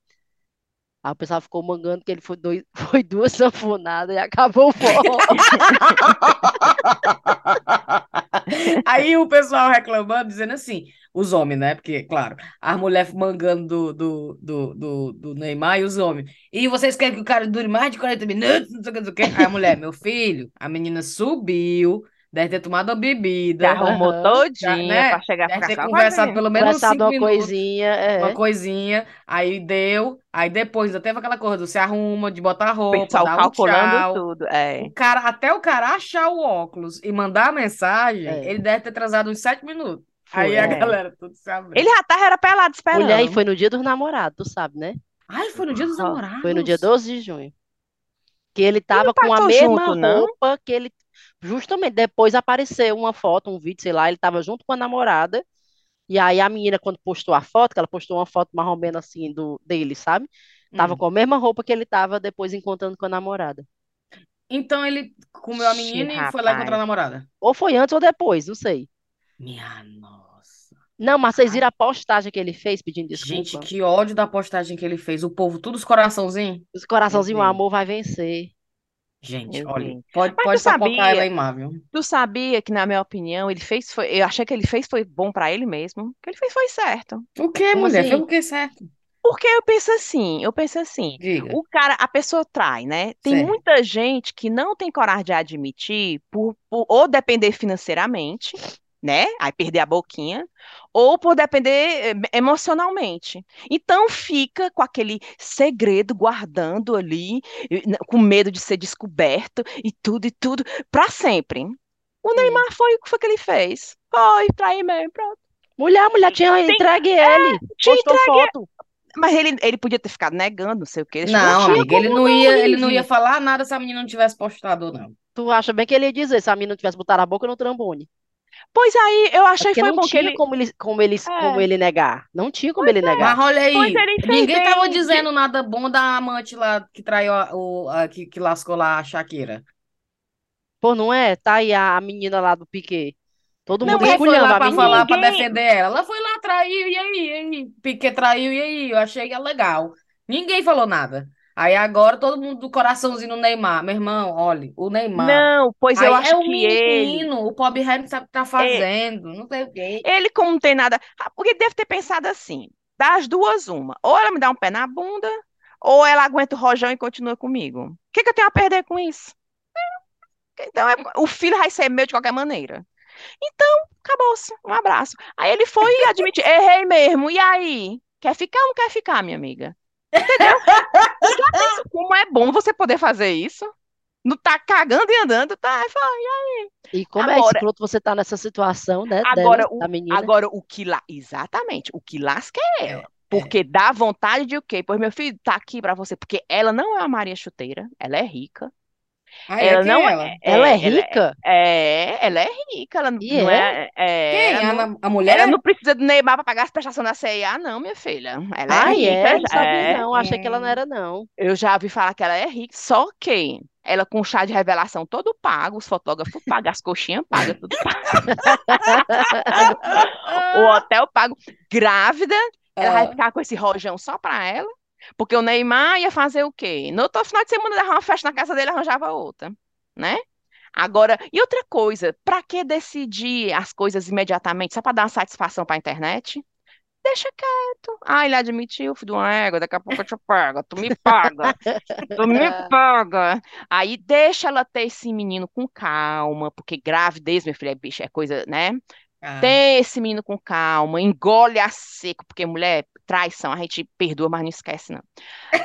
Aí o pessoal ficou mangando que ele foi, dois, foi duas sanfonadas e acabou o forró. Aí o pessoal reclamando, dizendo assim, os homens, né? Porque, claro, as mulheres mangando do, do, do, do, Neymar e os homens. E vocês querem que o cara dure mais de 40 minutos? Não sei o que, não sei o que. Aí a mulher, meu filho, a menina subiu, deve ter tomado uma Se bebida, arrumou Aham. todinha né? pra chegar deve pra ter conversado pelo menos uns Conversado cinco uma minutos. coisinha, é. Uma coisinha, aí deu, aí depois ainda teve aquela coisa do se arruma, de botar roupa, pessoal dar um calculando tchau. tudo. É. O cara, até o cara achar o óculos e mandar a mensagem, É. ele deve ter atrasado uns sete minutos. Foi, Aí a é. galera tudo se abriu. Ele já tava era pelado esperando. Mulher, e foi no dia dos namorados, tu sabe, né? Ai, foi no dia dos namorados. Foi no dia 12 de junho. Que ele tava com a mesma junto, não? roupa que ele. Justamente, depois apareceu uma foto, um vídeo, sei lá, ele tava junto com a namorada. E aí a menina, quando postou a foto, que ela postou uma foto mais ou menos assim do, dele, sabe? Tava Hum. com a mesma roupa que ele tava depois encontrando com a namorada. Então ele comeu a menina e foi lá encontrar a namorada. Ou foi antes ou depois, não sei. Minha nossa. Não, mas vocês viram a postagem que ele fez pedindo Gente, desculpa? que ódio da postagem que ele fez. O povo, tudo os coraçãozinhos. Os coraçãozinhos, o amor vai vencer. Gente, olha, pode, Mas pode sabia? ela? Tu sabia que, na minha opinião, ele fez foi, eu achei que ele fez foi bom pra ele mesmo. O que ele fez foi certo. O que, mulher? assim? Foi o que certo? Porque eu penso assim, eu penso assim, Diga. o cara, a pessoa trai, né? Tem Certo. muita gente que não tem coragem de admitir por, por ou depender financeiramente, né? Aí perder a boquinha, ou por depender eh, emocionalmente. Então fica com aquele segredo guardando ali, e, n- com medo de ser descoberto e tudo e tudo pra sempre. O. Neymar foi o que foi que ele fez. Foi, trair mesmo, pronto. Mulher, mulher tinha Tem- entregue ele. Tinha Postou foto. Mas ele, ele podia ter ficado negando, não sei o eu- Não, tinha amiga, ele não não, ia, ele não ia falar nada se a menina não tivesse postado, não. Tu acha bem que ele ia dizer se a menina não tivesse botado a boca no trombone? Pois aí, eu É achei porque foi não bom que tinha ele. como ele, como ele, É. como ele negar. Não tinha como Pois ele Mas negar. olha aí, ninguém tava dizendo nada bom da amante lá que traiu a, o, a- que, que lascou lá a Shakira. Pô, não é? Tá aí a, a menina lá do Piquet. Todo Não, mundo mas lá a pra menina. falar, pra defender ela. Ela foi lá, traiu, e aí, e aí? Piquet traiu, e aí? Eu achei legal. Ninguém falou nada. Aí agora todo mundo do coraçãozinho no Neymar. Meu irmão, olha, o Neymar. Não, pois eu Aí acho é o que ele. menino, o pobre Harry não sabe o que tá fazendo, não sei o quê. Ele, como não tem nada. Ah, Porque deve ter pensado assim: das duas, uma. Ou ela me dá um pé na bunda, ou ela aguenta o rojão e continua comigo. O que que eu tenho a perder com isso? Então, é- o filho vai ser meu de qualquer maneira. Então, acabou-se. Um abraço. Aí ele foi e admitiu: errei mesmo. E aí? Quer ficar ou não quer ficar, minha amiga? Entendeu? Já pensa como é bom você poder fazer isso? Não tá cagando e andando, tá? Aí fala, E como é Agora- escroto você tá nessa situação, né? Agora, dela, o- da menina. Agora, o que lá. Exatamente, o que lasca é ela. É, Porque dá vontade de o quê? Pois meu filho tá aqui pra você. Porque ela não é uma Maria Chuteira, ela é rica. Aí ela quem não é ela? Ela é ela rica? É, ela é rica. Ela não E não é? é. é, Quem? ela A, mulher? ela não precisa do Neymar pra pagar as prestações da CIA, não, minha filha. Ela é Ah, rica. é? Não sabia é. não. Achei que ela não era, não. Eu já ouvi falar que ela é rica, só que ela com chá de revelação todo pago, os fotógrafos pagam, as coxinhas pagam, tudo pago. O hotel pago. Grávida, ela vai Ah. ficar com esse rojão só pra ela, porque o Neymar ia fazer o quê? No outro final de semana dava uma festa na casa dele, arranjava outra, né? Agora, e outra coisa, pra que decidir as coisas imediatamente só pra dar uma satisfação pra internet? Deixa quieto. Ah, ele admitiu, filho de uma égua, daqui a pouco eu te pego, tu me paga, tu me paga. Aí deixa ela ter esse menino com calma, porque gravidez, minha filha, é bicho, é coisa, né? Ah. Tem esse menino com calma, engole a seco, porque mulher, traição, a gente perdoa, mas não esquece, não.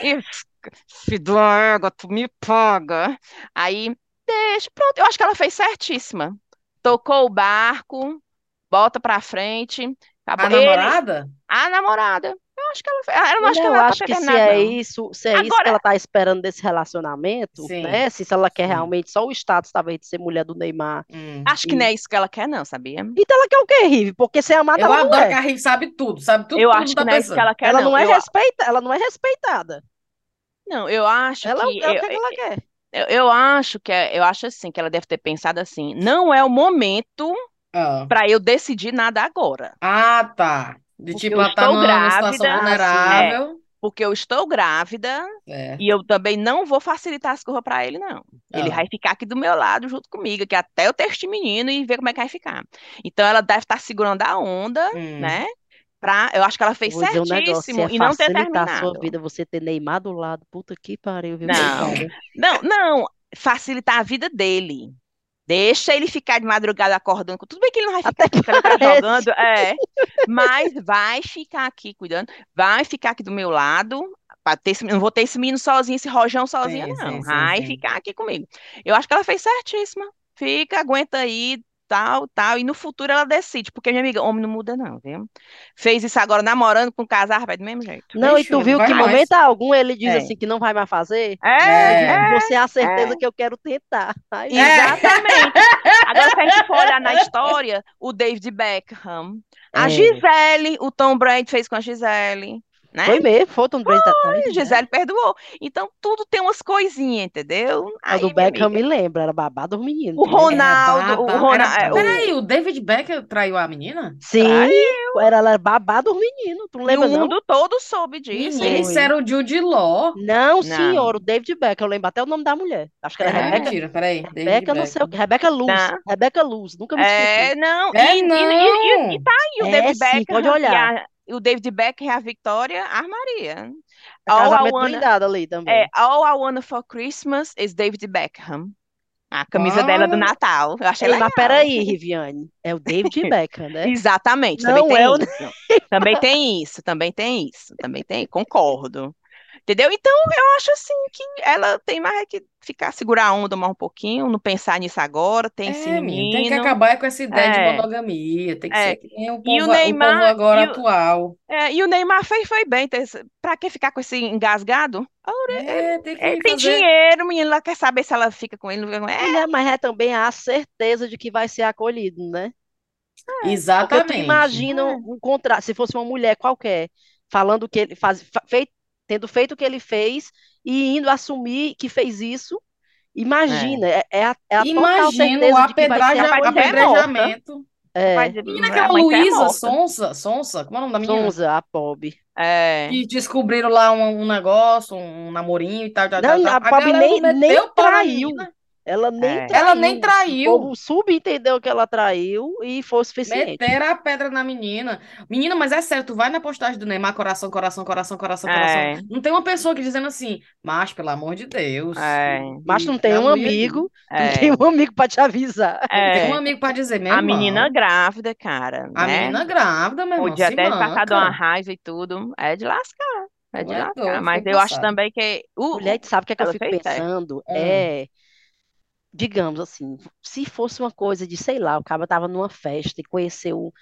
E, filho tu me paga. Aí, deixa, pronto, eu acho que ela fez certíssima. Tocou o barco, bota pra frente, acabou. A Ele- namorada? a namorada, acho que ela fez. Eu não acho que ela era acho que ter se é não. isso, se é isso que Agora- ela tá esperando desse relacionamento, Sim. né? Se, ela quer Sim. realmente só o status, talvez, de ser mulher do Neymar. Hum. Acho que não é isso que ela quer, não, sabia? Então ela quer o quê, Rive? Porque ser amada Eu ela não adoro é. que a Rive sabe tudo, sabe tudo, Eu tudo acho que não é isso que ela quer, Ela não é Eu, respeita, ela não é respeitada. não, eu acho Ela, que ela, o eu, que é que ela quer? eu, eu acho que é- eu acho assim que ela deve ter pensado assim, não é o momento Ah. pra eu decidir nada agora, Ah, tá. De porque tipo, eu ela tá estou numa, numa situação grávida, vulnerável. porque eu estou grávida É. e eu também não vou facilitar as coisas pra ele, não. Ele Ah. vai ficar aqui do meu lado junto comigo, que até eu ter este menino e ver como é que vai ficar. Então ela deve estar segurando a onda, Hum. né? Pra, eu acho que ela fez Vou dizer um negócio, certíssimo é e não ter facilitar a sua terminado. vida, você ter Neymar do lado, puta que pariu, viu, Não, não, não, facilitar a vida dele. Deixa ele ficar de madrugada acordando. com- Tudo bem que ele não vai ficar Até aqui, porque ele tá jogando, é. Mas vai ficar aqui cuidando, vai ficar aqui do meu lado. Ter esse, não vou ter esse menino sozinho, esse rojão sozinho, Sim, não. sim, sim, Vai sim. ficar aqui comigo. Eu acho que ela fez certíssima. Fica, aguenta aí, tal, tal, e no futuro ela decide, porque minha amiga, homem não muda não, viu? Fez isso agora namorando com casar, vai do mesmo jeito. Não, e tu viu que em momento algum ele diz É. assim que não vai mais fazer? É, É. é, Você é a certeza que eu quero tentar. Aí, exatamente. Agora, se a gente for olhar na história, o David Beckham, a É. Gisele, o Tom Brady fez com a Gisele, né? Foi mesmo, foi um Brady atrás. A Gisele perdoou. Então, tudo tem umas coisinhas, entendeu? A Aí, do minha Beckham amiga, me lembra, era babado dos meninos. O Ronaldo, o Era Ronaldo, babado. é, o- Peraí, o David Beckham traiu a menina? Sim, era, era babado dos meninos, tu não e lembra o não? mundo todo soube disso. Menina, isso era o Jude Law. Não, Não. senhor, o David Beckham, eu lembro até o nome da mulher. Acho que era É, Rebeca, mentira, peraí. David Rebeca, não sei o que, Rebeca Luz, Tá. Rebeca Luz, nunca me esqueci. É, não, É, e, não. e- e- e tá aí o É, David sim, Beckham pode e olhar. E o David Beckham e a Victoria armaria. É All I casamento wanna, blindado ali também. é, All I Wanna for Christmas is David Beckham. A camisa dela do Olha. Natal. Eu achei Ei, legal. mas peraí, Riviane, é o David Beckham, né? Exatamente, Não também tem é o- isso. Também tem isso, também tem isso, também tem, concordo. Entendeu? Então, eu acho assim que ela tem mais é que ficar, segurar a onda mais um pouquinho, não pensar nisso agora, tem esse É, tem que acabar com essa ideia de É. monogamia. Tem que É. ser que nem o E povo, o o povo Neymar- agora e o- atual. É, e o Neymar fez, foi bem. Pra que ficar com esse engasgado? É, tem que Ele tem dinheiro, menino, ela quer saber se ela fica com ele. É, mas é também a certeza de que vai ser acolhido, né? Porque tu Exatamente. imagina É. um contrato, se fosse uma mulher qualquer, falando que ele faz, fa- fei- tendo feito o que ele fez e indo assumir que fez isso, imagina, é, é a, é a total Imagina o acolhido. apedrejamento. É, Menina, aquela Luísa. Sonsa, Sonsa, como é o nome da menina? Sonza, a pobre. É. Que descobriram lá um, um negócio, um namorinho e tal, tal, Não, tal, a A galera nem- nem traiu. menina. Ela nem É. traiu. Ela nem traiu. O povo subentendeu que ela traiu e foi o suficiente. Meteram a pedra na menina. Menina, mas é sério, tu vai na postagem do Neymar, coração, coração, coração, coração, É. coração. Não tem uma pessoa que dizendo assim, mas pelo amor de Deus. É. Mas não tem um amigo, não É. tem um amigo pra te avisar. É. Tem um amigo pra dizer, meu A irmão, menina grávida, cara, a né? menina grávida, meu irmão, Podia até passar de uma raiva e tudo. É de lascar. É de é lascar. doido, Mas eu acho também que o, Mulher, sabe o que é que eu ela fico fez certo. pensando? Hum. É, digamos assim, se fosse uma coisa de, sei lá, o cara tava numa festa e conheceu,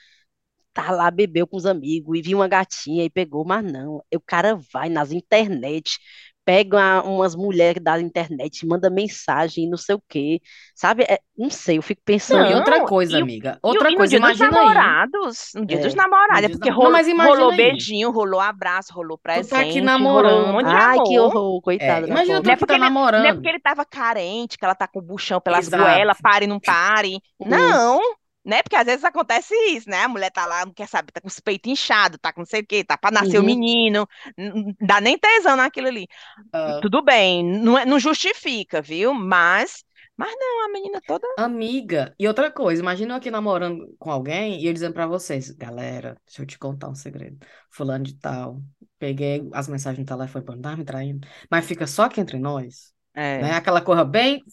tá lá, bebeu com os amigos e viu uma gatinha e pegou, mas não, o cara vai nas internet, pega uma- umas mulheres da internet, manda mensagem, não sei o quê, sabe? É, não sei, eu fico Não, pensando, e outra Não, coisa, e amiga. E o- Outra e no coisa, dia dos imagina aí. namorados, no dia É, dos namorados, é dia porque dos- rolou, Não, mas imagina rolou aí. beijinho, rolou abraço, rolou tá aqui presente, rolou um namorando. monte de ai, que amor. horror, É, coitada da imagina tu pobre. Não é que porque tá ele, não é namorando. porque ele tava carente, que ela tá com o buchão pelas Exato. goelas, pare, não pare. Não, né? Porque às vezes acontece isso, né? A mulher tá lá, não quer saber, tá com os peitos inchados, tá com não sei o quê, tá pra nascer o Uhum. menino, n- n- dá nem tesão naquilo ali. Ah, Tudo bem, não, é- não justifica, viu? Mas, mas não, a menina toda. amiga, e outra coisa, imagina eu aqui namorando com alguém e eu dizendo pra vocês, galera, deixa eu te contar um segredo. Fulano de tal, peguei as mensagens no telefone pra não tá me traindo, mas fica só aqui entre nós, É, né? Aquela coisa bem,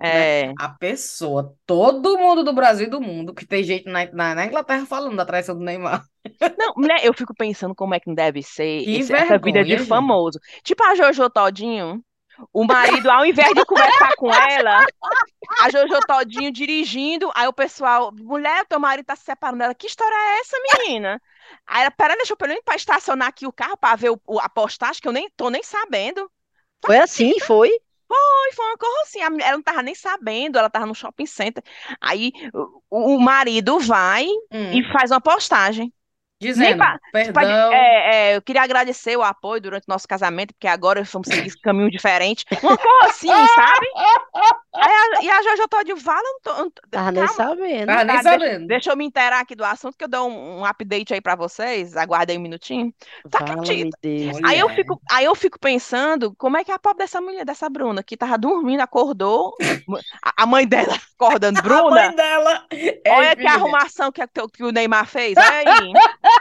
é, a pessoa, todo mundo do Brasil e do mundo, que tem gente na, na, na Inglaterra falando da traição do Neymar. Não, mulher, eu fico pensando como é que não deve ser Que esse- essa vida de vergonha, gente. famoso. Tipo a Jojo Todinho, o marido, ao invés de conversar com ela, a Jojo Todinho dirigindo, aí o pessoal, mulher, teu marido tá se separando dela. Que história é essa, menina? Aí ela, pera, deixa eu pelo menos pra estacionar aqui o carro pra ver o, o- a postagem, que eu nem tô nem sabendo. Foi assim, foi? Foi, foi uma coisa assim, ela não tava nem sabendo, ela tava no shopping center. Aí o, o marido vai Hum, e faz uma postagem. dizendo, pa- Tipo, perdão, é, é, eu queria agradecer o apoio durante o nosso casamento, porque agora vamos seguir esse caminho diferente. Uma coisa assim, sabe? A- e a Jojo tô- não tô- Tava nem sabendo. Tava nem tá, deixa, sabendo. deixa eu me inteirar aqui do assunto, que eu dou um, um update aí pra vocês. Aguardem um minutinho. Tu acredita? Aí eu fico, aí eu fico pensando, como é que é a pobre dessa mulher, dessa Bruna, que tava dormindo, acordou, a, a mãe dela acordando, A Bruna, mãe dela. olha Ei, que arrumação que, que, que o Neymar fez, olha aí.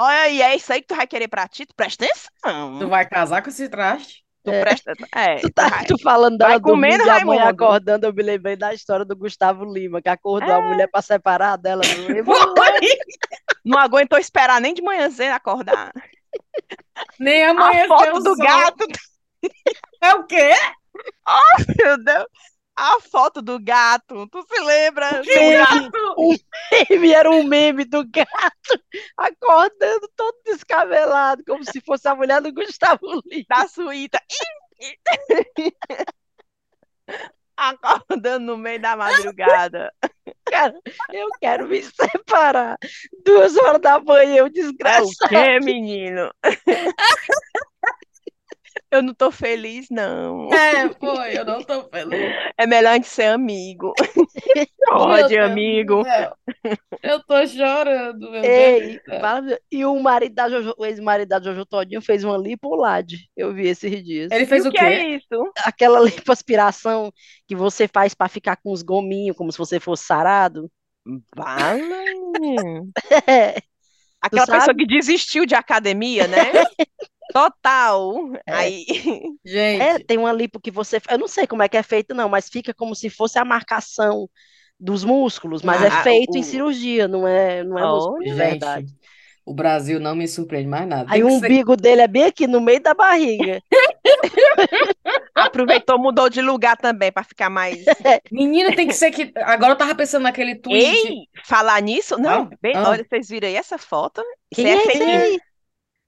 Olha aí, é isso aí que tu vai querer pra ti, tu presta atenção. Tu vai casar com esse traste? Tu presta, é, Tu tá vai- tu falando vai dela dormindo comendo, e a mãe acordando, eu me lembrei da história do Gustavo Lima, que acordou a mulher pra separar dela. não aguentou esperar nem de manhãzinha acordar. Nem A amanheceu foto do sol. gato, É o quê? meu Deus. a foto do gato. Tu se lembra? Que um era um meme do gato acordando todo descabelado, como se fosse a mulher do Gustavo Lima. Da suíta. Acordando no meio da madrugada. Cara, eu quero me separar. Duas horas da manhã, eu É o desgraçado. quê, menino? Eu não tô feliz, não. É, foi, eu não tô feliz. É melhor a gente ser amigo. Pode, Deus amigo. Eu tô chorando, meu Deus Ei, fala- e o marido da Jojo, o ex-marido da Jojo Todinho fez uma lipolade. Eu vi esses dias. Ele E fez o o que é quê? isso? Aquela lipoaspiração que você faz pra ficar com os gominhos, como se você fosse sarado. Vale. É, Aquela pessoa que desistiu de academia, né? Total. É. Aí, Gente, É, tem uma lipo que você. Eu não sei como é que é feito, não, mas fica como se fosse a marcação dos músculos, mas é Ah, feito em o- cirurgia, não é, não é músculo de verdade. o Brasil não me surpreende mais nada. Aí o que ser- umbigo dele é bem aqui no meio da barriga. aproveitou, mudou de lugar também para ficar mais. Menino, tem que ser que. Agora eu tava pensando naquele tweet. Ei, falar nisso? Não, Ah, bem, ah. olha, vocês viram aí essa foto? Isso Quem é é fake esse news. aí?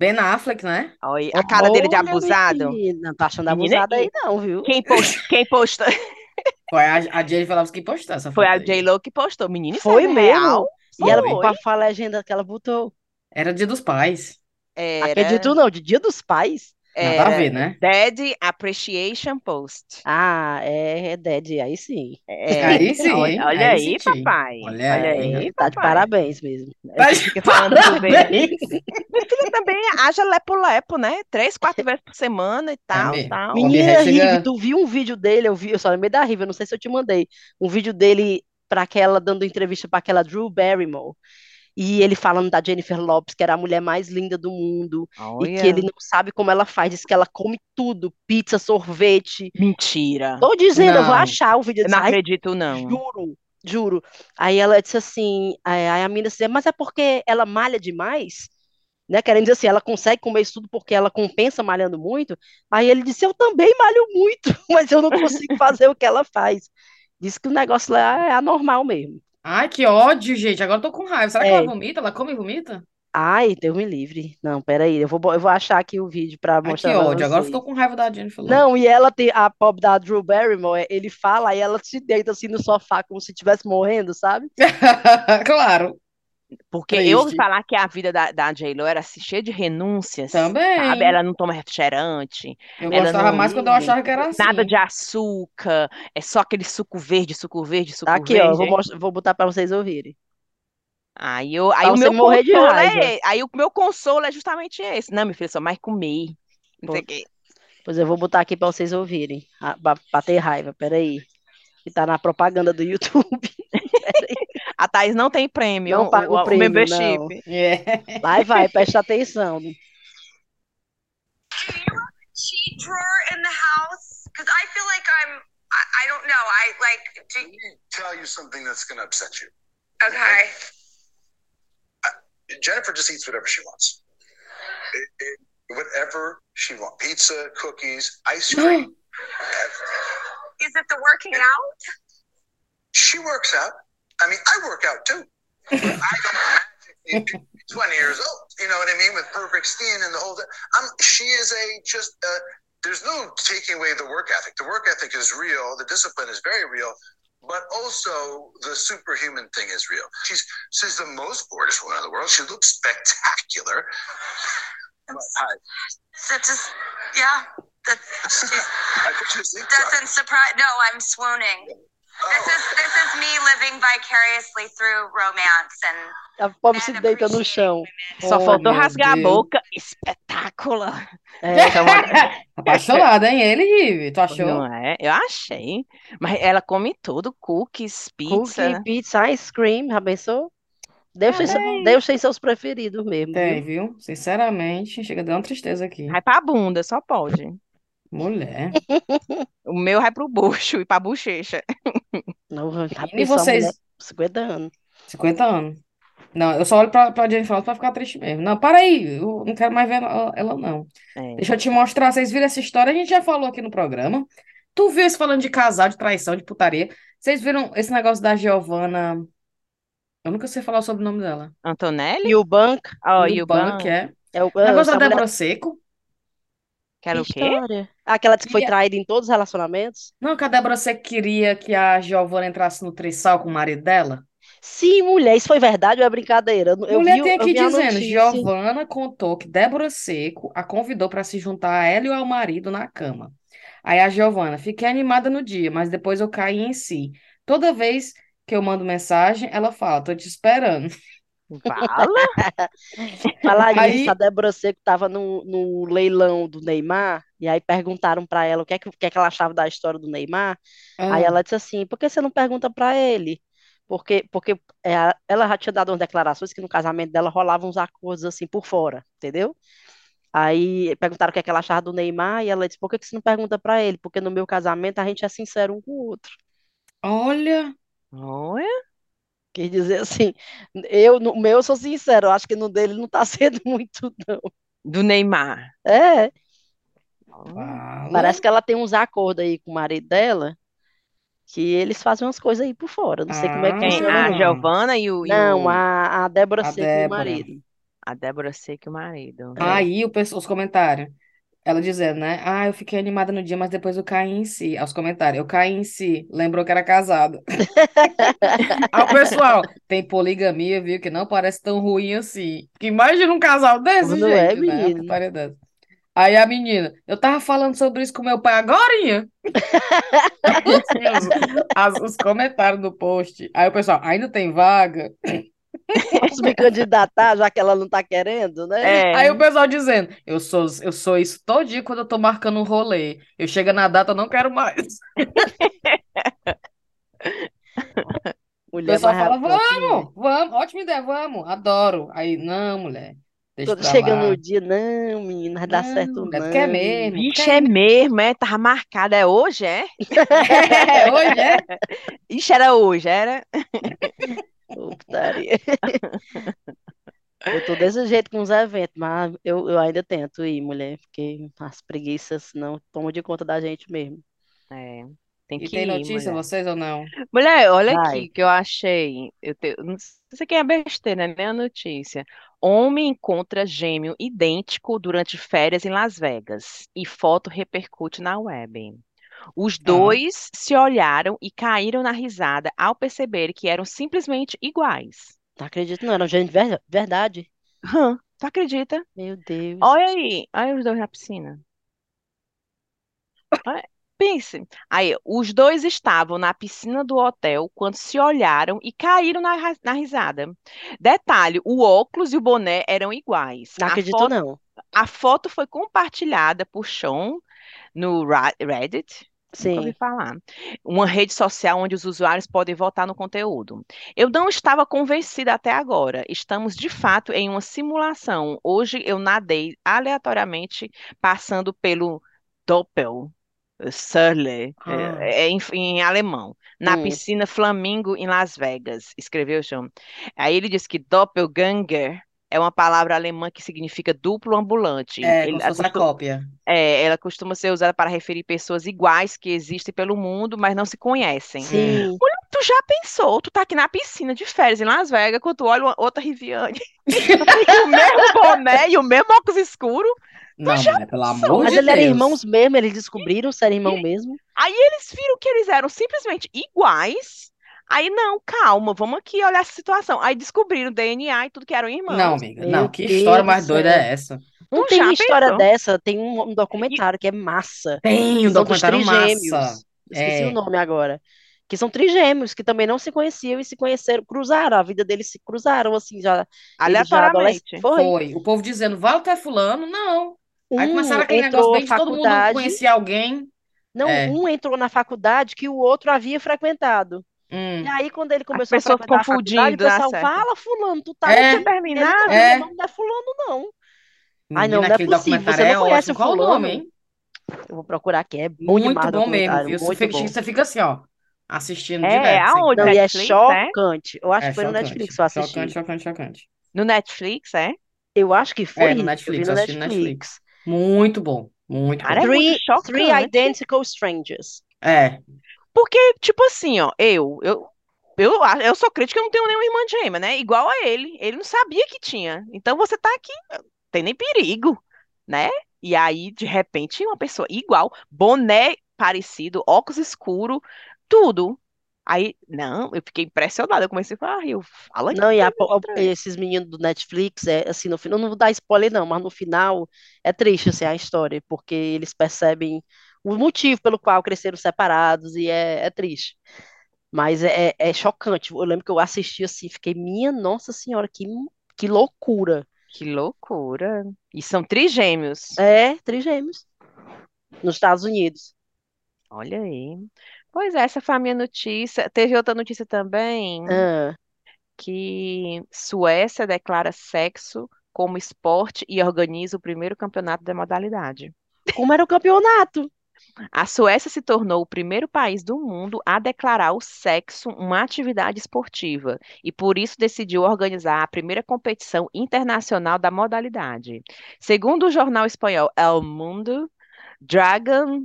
Ben Affleck, né? Olha, a cara dele de Olha, abusado. menina, Não tô achando Menina, abusado aí, não, viu? Quem, post, quem postou? Foi a, a Jennifer Lopez que postou essa Foi a aí. J-Lo que postou. Menino, isso Foi é mesmo? real? E ela, Foi. qual foi a legenda que ela botou? Era dia dos pais. Era, Acredito não, de Dia dos Pais. Nada a ver, né? Dead Appreciation Post. Ah, é, é Dead, aí sim. É, Aí sim, Olha, olha aí aí, papai. Olha Olha aí. aí, Tá de parabéns mesmo. Você fica falando do bem. Filha também haja lepo-lepo, né? Três, quatro vezes por semana e tal, mesmo. tal. Minha Menina, chega- Rive, tu viu um vídeo dele? Eu vi, eu só lembrei da Rive, eu não sei se eu te mandei. Um vídeo dele para aquela, dando entrevista para aquela Drew Barrymore. E ele falando da Jennifer Lopez, que era a mulher mais linda do mundo, e Olha. que ele não sabe como ela faz, diz que ela come tudo, pizza, sorvete. Mentira. Tô dizendo, eu vou Não. achar o vídeo. Eu não disse, "Ai, acredito, não. Juro, juro. Aí ela disse assim, aí aí a menina disse, mas é porque ela malha demais? Né? Querendo dizer assim, ela consegue comer isso tudo porque ela compensa malhando muito. Aí ele disse, eu também malho muito, mas eu não consigo fazer o que ela faz. Diz que o negócio lá é anormal mesmo. Ai, que ódio, gente. Agora eu tô com raiva. Será que É. ela vomita? Ela come e vomita? Ai, Deus me livre. Não, peraí, eu vou, bo- eu vou achar aqui o vídeo pra Ai, mostrar que pra ódio. Agora vocês. ficou com raiva da Jennifer Lopez. Não, e ela tem a pop da Drew Barrymore, ele fala e ela se deita assim no sofá como se estivesse morrendo, sabe? Claro. Porque eu ouvi Triste. falar que a vida da, da J-Lo era assim, cheia de renúncias, Também. sabe? Ela não toma refrigerante, Eu ela gostava não mais quando eu achava que era assim. nada de açúcar, é só aquele suco verde, suco verde, suco Tá aqui, ó, vou, verde. mostrar, vou botar pra vocês ouvirem. Aí, eu, aí Pra o meu consolo é, aí o meu consolo é justamente esse. Não, meu filho, só mais comer. Não sei o quê. Pois eu vou botar aqui pra vocês ouvirem, pra, pra ter raiva, peraí. Que tá na propaganda do YouTube. A Thaís não tem prêmio, Não paga o o, o prêmio, membership. É. Vai, vai, presta atenção. sheet drawer in the house? Because I feel like I'm. I, I don't know. I like. Do, Let me tell you something that's going to upset you. okay. Jennifer just eats whatever she wants. It- it- whatever she wants. Pizza, cookies, ice cream. Is it the working out? she works out. I mean, I work out too. I don't magically be 20 years old. You know what I mean? With perfect skin and the whole thing. I'm, she is a just, uh, there's no taking away the work ethic. The work ethic is real. The discipline is very real. But also the superhuman thing is real. She's she's the most gorgeous woman in the world. She looks spectacular. That just. Yeah. That, she's, I just think so. doesn't surprise. No, I'm swooning. This Oh. is this is me living vicariously through romance and A pobre se deita no chão. women. Só Oh, faltou rasgar Deus. a boca. Espetacular. É, Apaixonada, hein? Ele, Rive. Tu achou? Não é? Eu achei. Mas ela come tudo, cookies, pizza. cookie, pizza, ice cream, já pensou? Deus, tem, seu- Deus tem seus preferidos mesmo, Tem, viu? viu? Sinceramente, chega a dar uma tristeza aqui. Vai pra bunda, só pode. Mulher. O meu vai pro bucho e pra bochecha. Não, já E vocês, mulher, 50 anos. 50 anos. Não, eu só olho pra, pra Jennifer Lopez pra ficar triste mesmo. Não, para aí, eu não quero mais ver ela, ela, não. É. Deixa eu te mostrar, vocês viram essa história? A gente já falou aqui no programa. Tu viu esse falando de casal, de traição, de putaria? Vocês viram esse negócio da Giovanna? Eu nunca sei falar sobre o nome dela. Antonelli? E o Bank Oh, E e o o Bank, Ban. é. é o O negócio da Débora Seco. Que era o quê? história? Aquela que foi traída em todos os relacionamentos? Não, que a Débora Seco queria que a Giovanna entrasse no trisal com o marido dela. Sim, mulher, isso foi verdade ou é brincadeira? Eu, Mulher vi, tem aqui dizendo. Giovanna contou que Débora Seco a convidou para se juntar a ela e ao marido na cama. Aí a Giovanna, fiquei animada no dia, mas depois eu caí em si. Toda vez que eu mando mensagem, ela fala, tô te esperando. Fala. Falar Aí- nisso, a Débora Seco estava no, no leilão do Neymar, e aí perguntaram para ela o que é que, o que é que ela achava da história do Neymar. Aí Ah, ela disse assim: por que você não pergunta para ele? Porque, porque é, ela já tinha dado umas declarações que no casamento dela rolavam uns acordos assim por fora, entendeu? Aí perguntaram o que é que ela achava do Neymar, e ela disse: por que que você não pergunta para ele? Porque no meu casamento a gente é sincero um com o outro. olha, Olha. Quer dizer assim, eu no meu eu sou sincero, eu acho que no dele não tá sendo muito, não. Do Neymar. É, fala. parece que ela tem uns acordos aí com o marido dela, que eles fazem umas coisas aí por fora. Não sei como é que Ah. Quem? funciona, A não. Giovanna e o, e Não, o- a, a Débora A Seco e o Débora. marido. a Débora Seco e o marido. Aí o os comentários. Ela dizendo, né? Ah, eu fiquei animada no dia, mas depois eu caí em si. Aos comentários, eu caí em si. Lembrou que era casado. Aí o pessoal, tem poligamia, viu? Que não parece tão ruim assim. Que imagina um casal desse Não é, jeito, né? Aí a menina, eu tava falando sobre isso com meu pai agorinha. os, os comentários do post. Aí o pessoal, ainda tem vaga? Posso me candidatar, já que ela não tá querendo, né? É. Aí o pessoal dizendo, eu sou, eu sou isso todo dia quando eu tô marcando um rolê. Eu chego na data, eu não quero mais. O Mulher, pessoal mas fala, ela- vamos, vamos, ótima ideia, vamos, adoro. Aí, não, mulher, deixa Quando chega no dia, não, menina, vai dar Não, certo mulher, não. quer mesmo, Vixe, quer é mesmo, é? Tava marcada. É hoje, é? É, hoje é? Ixi, era hoje, era? Ô, putaria. Eu tô desse jeito com os eventos, mas eu, eu ainda tento ir, mulher, porque as preguiças não tomam de conta da gente mesmo. É. Tem E que tem ir, notícia, mulher. vocês ou não? Mulher, olha Vai. aqui que eu achei. Eu te- não sei quem é besteira, né? Nem a notícia. Homem encontra gêmeo idêntico durante férias em Las Vegas e foto repercute na web. Os dois se olharam e caíram na risada ao perceber que eram simplesmente iguais. Não acredito, não, era gente de ver- verdade. Hã, tu acredita? Meu Deus. Olha aí, olha os dois na piscina. Olha, pense. Aí, os dois estavam na piscina do hotel quando se olharam e caíram na, na risada. Detalhe, o óculos e o boné eram iguais. Não A acredito, foto, não. a foto foi compartilhada por Sean no Ra- Reddit. Nunca ouvi Sim. falar. Uma rede social onde os usuários podem votar no conteúdo. Eu não estava convencida até agora. Estamos de fato em uma simulação. Hoje eu nadei aleatoriamente passando pelo Doppel. Surle, Ah. é, é em, em alemão, na Hum. piscina Flamingo em Las Vegas, escreveu Sean. Aí ele diz que Doppelganger é uma palavra alemã que significa duplo ambulante. É, Ele- como se fosse a acostum- cópia. é, ela costuma ser usada para referir pessoas iguais que existem pelo mundo, mas não se conhecem. Sim. Tu já pensou? Tu tá aqui na piscina de férias em Las Vegas, quando tu olha uma outra Riviane, o mesmo boné e o mesmo óculos escuro. Não, já mulher, pelo amor Mas de eles eram Deus. irmãos mesmo, eles descobriram ser irmão mesmo. Aí eles viram que eles eram simplesmente iguais. Aí, não, calma, vamos aqui olhar essa situação. Aí descobriram DNA e tudo que eram irmãos. Não, amiga, Meu não, que Deus história mais doida céu. é essa? Não Tu tem já uma história pensou? dessa, tem um, um documentário que é massa. Tem um documentário massa. Esqueci É. o nome agora. Que são trigêmeos, que também não se conheciam e se conheceram, cruzaram, a vida deles se cruzaram, assim, já. Já Aleatoriamente. adolescentes. Foi. Foi. O povo dizendo, Walter é fulano? Não. Aí Um começaram aquele negócio entrou bem de todo mundo faculdade. conhecer alguém. Não, É. um entrou na faculdade que o outro havia frequentado. Hum. E aí, quando ele começou a frequentar a faculdade, o confundindo, dá pessoal certo. fala, fulano, tu tá É. Ele, É. não, não é fulano, não. Ai, não, não é possível, você é não conhece o Qual o fulano? nome, hein? Eu vou procurar aqui, é bom Muito demais o bom mesmo, viu? Você fica, bom. você fica assim, ó, assistindo É, direto. sem aonde? Não, e é Netflix, é? chocante. Eu acho É que foi no chocante. Netflix que eu assisti. Chocante, chocante, chocante. No Netflix, é? Eu acho que foi É, no Netflix, eu no assisti no Netflix. Muito bom, muito Cara, bom. é muito Three, Three chocante. Identical Strangers. É. Porque, tipo assim, ó, eu, eu, eu, eu sou crítica, eu não tenho nenhuma irmã gêmea, né? Igual a ele. Ele não sabia que tinha. Então você tá aqui, não tem nem perigo, né? E aí, de repente, uma pessoa igual, boné parecido, óculos escuro, tudo. Aí, não, eu fiquei impressionada. Eu comecei a falar, ah, eu fala que Não, e a esses meninos do Netflix, é assim, no final, não vou dar spoiler não, mas no final é triste assim, a história, porque eles percebem o motivo pelo qual cresceram separados e é, é triste. Mas é, é é chocante. Eu lembro que eu assisti assim, fiquei, minha Nossa Senhora, que, que loucura. Que loucura. E são trigêmeos. É, trigêmeos, nos Estados Unidos. Olha aí. Pois é, essa foi a minha notícia. Teve outra notícia também. Ah, que Suécia declara sexo como esporte e organiza o primeiro campeonato da modalidade. como era o campeonato? A Suécia se tornou o primeiro país do mundo a declarar o sexo uma atividade esportiva e por isso decidiu organizar a primeira competição internacional da modalidade. Segundo o jornal espanhol El Mundo, Dragan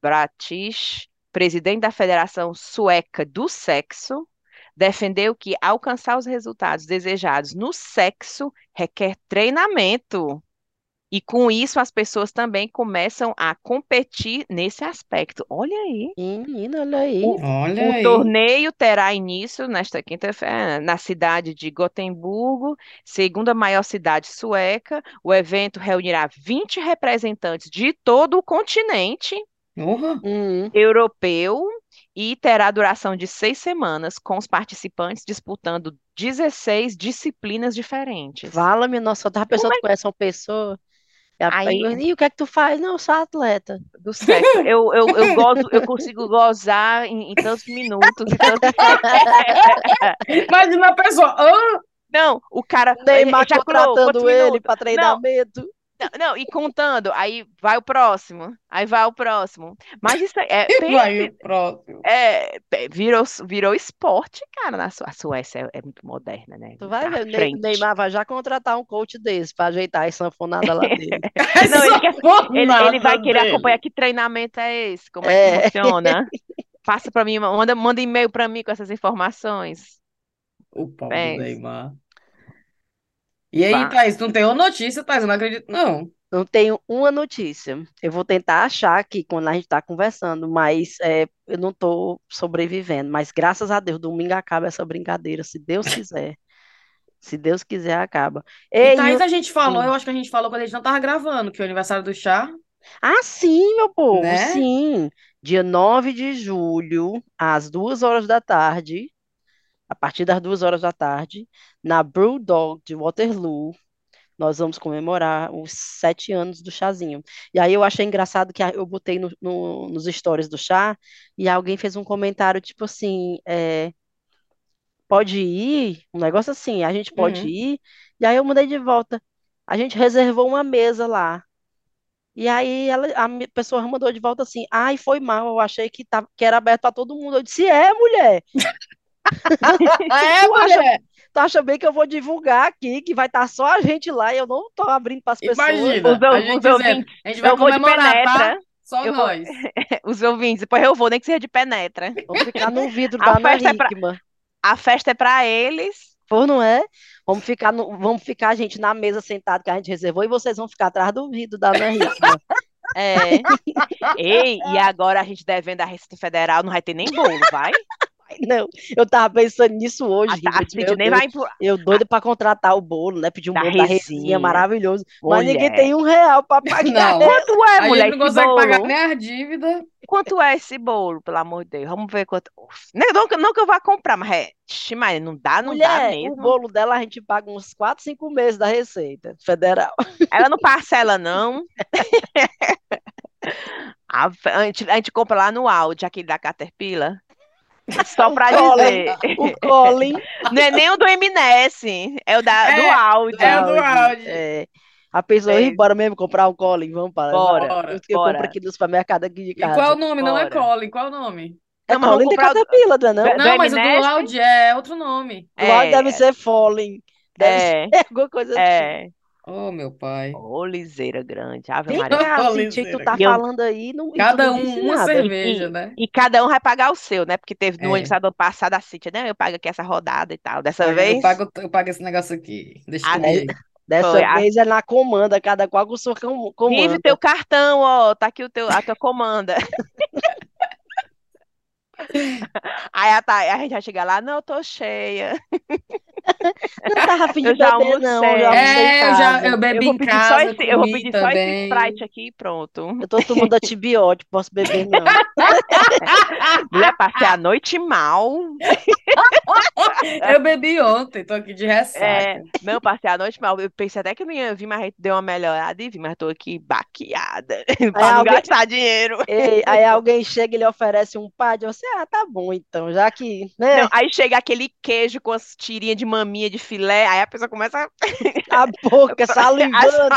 Bratiš, presidente da Federação Sueca do Sexo, defendeu que alcançar os resultados desejados no sexo requer treinamento. E com isso as pessoas também começam a competir nesse aspecto. Olha aí. Menina, olha aí. O, Olha o aí. torneio terá início nesta quinta-feira na cidade de Gotemburgo, segunda maior cidade sueca. O evento reunirá 20 representantes de todo o continente Porra. Hum, europeu e terá duração de seis semanas, com os participantes disputando 16 disciplinas diferentes. fala-me, nossa, outra pessoa tu conhece uma pessoa. A- Aí- e o que é que tu faz? Não, eu sou atleta. Do sexo. Eu, eu, eu gozo, eu consigo gozar em, em tantos minutos. Em tantos... Imagina a pessoa. "Ah, Não, o cara Neymar ejaculou, contratando ele para treinamento. Não, não, e contando, aí vai o próximo, aí vai o próximo. Mas isso é, pense, vai o próximo. é, é, virou, virou esporte, cara. Na a Suécia é, é muito moderna, né? Tu vai à ver, o. Neymar vai já contratar um coach desse para ajeitar as sanfonadas lá dele. Não, ele, quer- ele, ele vai querer dele. acompanhar que treinamento é esse, como é que É. funciona. Passa para mim, manda, manda e-mail para mim com essas informações. O pau do. Neymar. E aí, Vá. Thaís, não tem uma notícia, Thaís? Eu não acredito, não. Não tenho uma notícia. Eu vou tentar achar aqui quando a gente está conversando, mas é, eu não estou sobrevivendo. Mas graças a Deus, domingo acaba essa brincadeira, se Deus quiser. Se Deus quiser, acaba. E Ei, Thaís, e o- a gente falou, Hum. eu acho que a gente falou quando a gente não tava gravando, que o aniversário do chá. Ah, sim, meu povo, Né? sim. Dia 9 de julho, às duas horas da tarde, a partir das duas horas da tarde, na Brewdog de Waterloo, nós vamos comemorar os sete anos do chazinho. E aí eu achei engraçado que a- eu botei no- no- nos stories do chá e alguém fez um comentário tipo assim, é, pode ir? Um negócio assim, a gente pode Uhum. ir? E aí eu mandei de volta. A gente reservou uma mesa lá. E aí ela, a pessoa mandou de volta assim, ai, foi mal, eu achei que, tava, que era aberto para todo mundo. Eu disse, é, mulher, É, Tu acha- mulher! tu acha bem que eu vou divulgar aqui, que vai estar só a gente lá e eu não tô abrindo para as pessoas. Imagina, Os a gente os dizendo, ouvintes, a gente vai vou comemorar, tá? penetra. Só Eu vou- nós. Os ouvintes, depois eu vou, nem que seja de penetra. Vamos ficar no vidro A da Ana festa é pra-. A festa é para eles. Pô, não é? Vamos ficar, no, vamos ficar a gente na mesa sentado que a gente reservou e vocês vão ficar atrás do vidro da Ana Hickman. É. Ei, e agora a gente devendo a Receita Federal, não vai ter nem bolo, vai? Não, eu tava pensando nisso hoje, A, a Cid meu nem Deus, vai impor- eu doido para contratar o bolo, né? Pedir um Da bolo da Rezinha. Rezinha, maravilhoso. Mas ninguém Mulher. tem um real para pagar. Não. Quanto é, A mulher, gente não consegue pagar bolo? nem as dívidas. Quanto é esse bolo, pelo amor de Deus? Vamos ver quanto. Não, não que- eu vá comprar, mas é. Ixi, mas não dá, não dá Mulher, mesmo. o bolo dela a gente paga uns 4, 5 meses da Receita Federal. Ela não parcela, não. A, a gente, a gente compra lá no Audi, aquele da Caterpillar. Só pra Colin, dizer. o Colin. Não é nem o do M&S, é o da, do É, Audi. é o do Audi. É. A pessoa, É. "Ih, bora mesmo comprar um Colin, vamos para. Bora, Bora, Eu, eu bora. compro aqui no supermercado aqui de E casa. qual é o nome? Não é Bora. Colin, qual é o nome? É Não, Colin de comprar o- Caterpillar, não é não? Do mas o do? Audi é outro nome. Lá É, deve ser Fallen. Deve é, ser alguma coisa do tipo. é. Oh, meu pai. Ô, liseira grande, Ave Vem Maria. cá, Olha, Cintia, tu tá E eu- falando aí, não, e Cada não um uma nada. cerveja, né? E cada um vai pagar o seu, né? Porque teve no É. do ano passado a Cíntia, né? Eu pago aqui essa rodada e tal. Dessa Eu vez, pago, eu pago esse negócio aqui. Deixa Ah, comigo. Dessa Foi, a- vez é na comanda, cada qual com sua com- vive comanda. teu cartão, ó. Tá aqui o teu, a tua comanda. Aí a, Thay- a gente vai chegar lá, não, eu tô cheia. Não tava afim de Eu já beber, não, eu já É, eu já eu bebi Eu em casa, esse, eu vou pedir só esse. Sprite aqui e pronto. Eu tô tomando antibiótico, posso beber não. Mulher, passei a noite mal. Eu bebi ontem, tô aqui de ressaca. É, não, passei a noite mal. Eu pensei até que eu não ia vir, mas a gente deu uma melhorada e vim, mas tô aqui baqueada pra não alguém- gastar dinheiro. Ei, aí alguém chega e lhe oferece um pad, você, ah, tá bom então, já que, né, Não, aí chega aquele queijo com as tirinhas de maminha de filé, aí a pessoa começa. a boca salivando.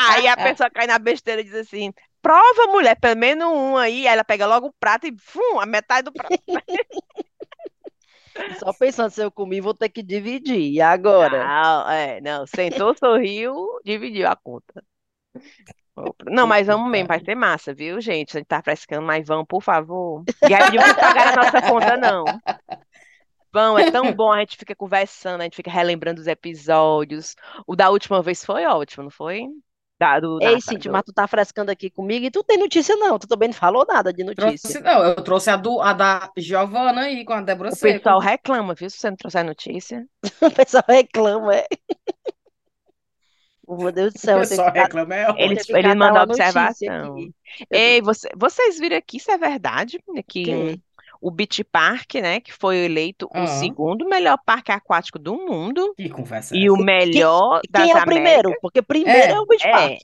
Aí a pessoa cai na besteira e diz assim: prova, mulher, pelo menos um aí. Aí ela pega logo o prato e fum, a metade do prato. Só pensando, se eu comi, vou ter que dividir. E agora? Não, é, não, sentou, sorriu, dividiu a conta. Não, mas vamos mesmo, vai ser massa, viu, gente? A gente tá frescando, mas vamos, por favor. E aí não pagar a nossa conta, não. Vão, é tão bom, a gente fica conversando, a gente fica relembrando os episódios. O da última vez foi ótimo, não foi? Da, do, Ei, Cintia, mas tu tá frescando aqui comigo e tu tem notícia não, tu também não falou nada de notícia. Trouxe, não, eu trouxe a, do, a da Giovana aí, com a Débora O Seco. pessoal reclama, viu, se você não trouxer notícia. O pessoal reclama, é. Meu Deus do O céu, ficar- reclama, é mandam uma notícia observação. Ei, você- vocês viram aqui, isso é verdade, né, que quê? o Beach Park, né, que foi eleito o Ah. segundo melhor parque aquático do mundo Que conversa e é o essa? melhor Quem das é o primeiro? Américas. Porque primeiro É, é o Beach é. Park.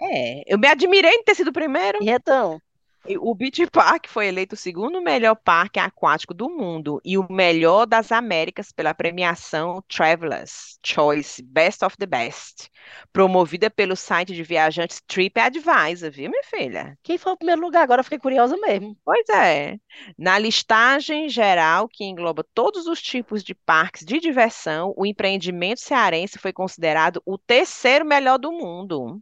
É, eu me admirei em ter sido o primeiro. E então, E O Beach Park foi eleito o segundo melhor parque aquático do mundo e o melhor das Américas pela premiação Travelers Choice Best of the Best, promovida pelo site de viajantes TripAdvisor, viu, minha filha? quem foi o primeiro lugar? Agora fiquei curiosa mesmo. Pois é. Na listagem geral, que engloba todos os tipos de parques de diversão, o empreendimento cearense foi considerado o terceiro melhor do mundo.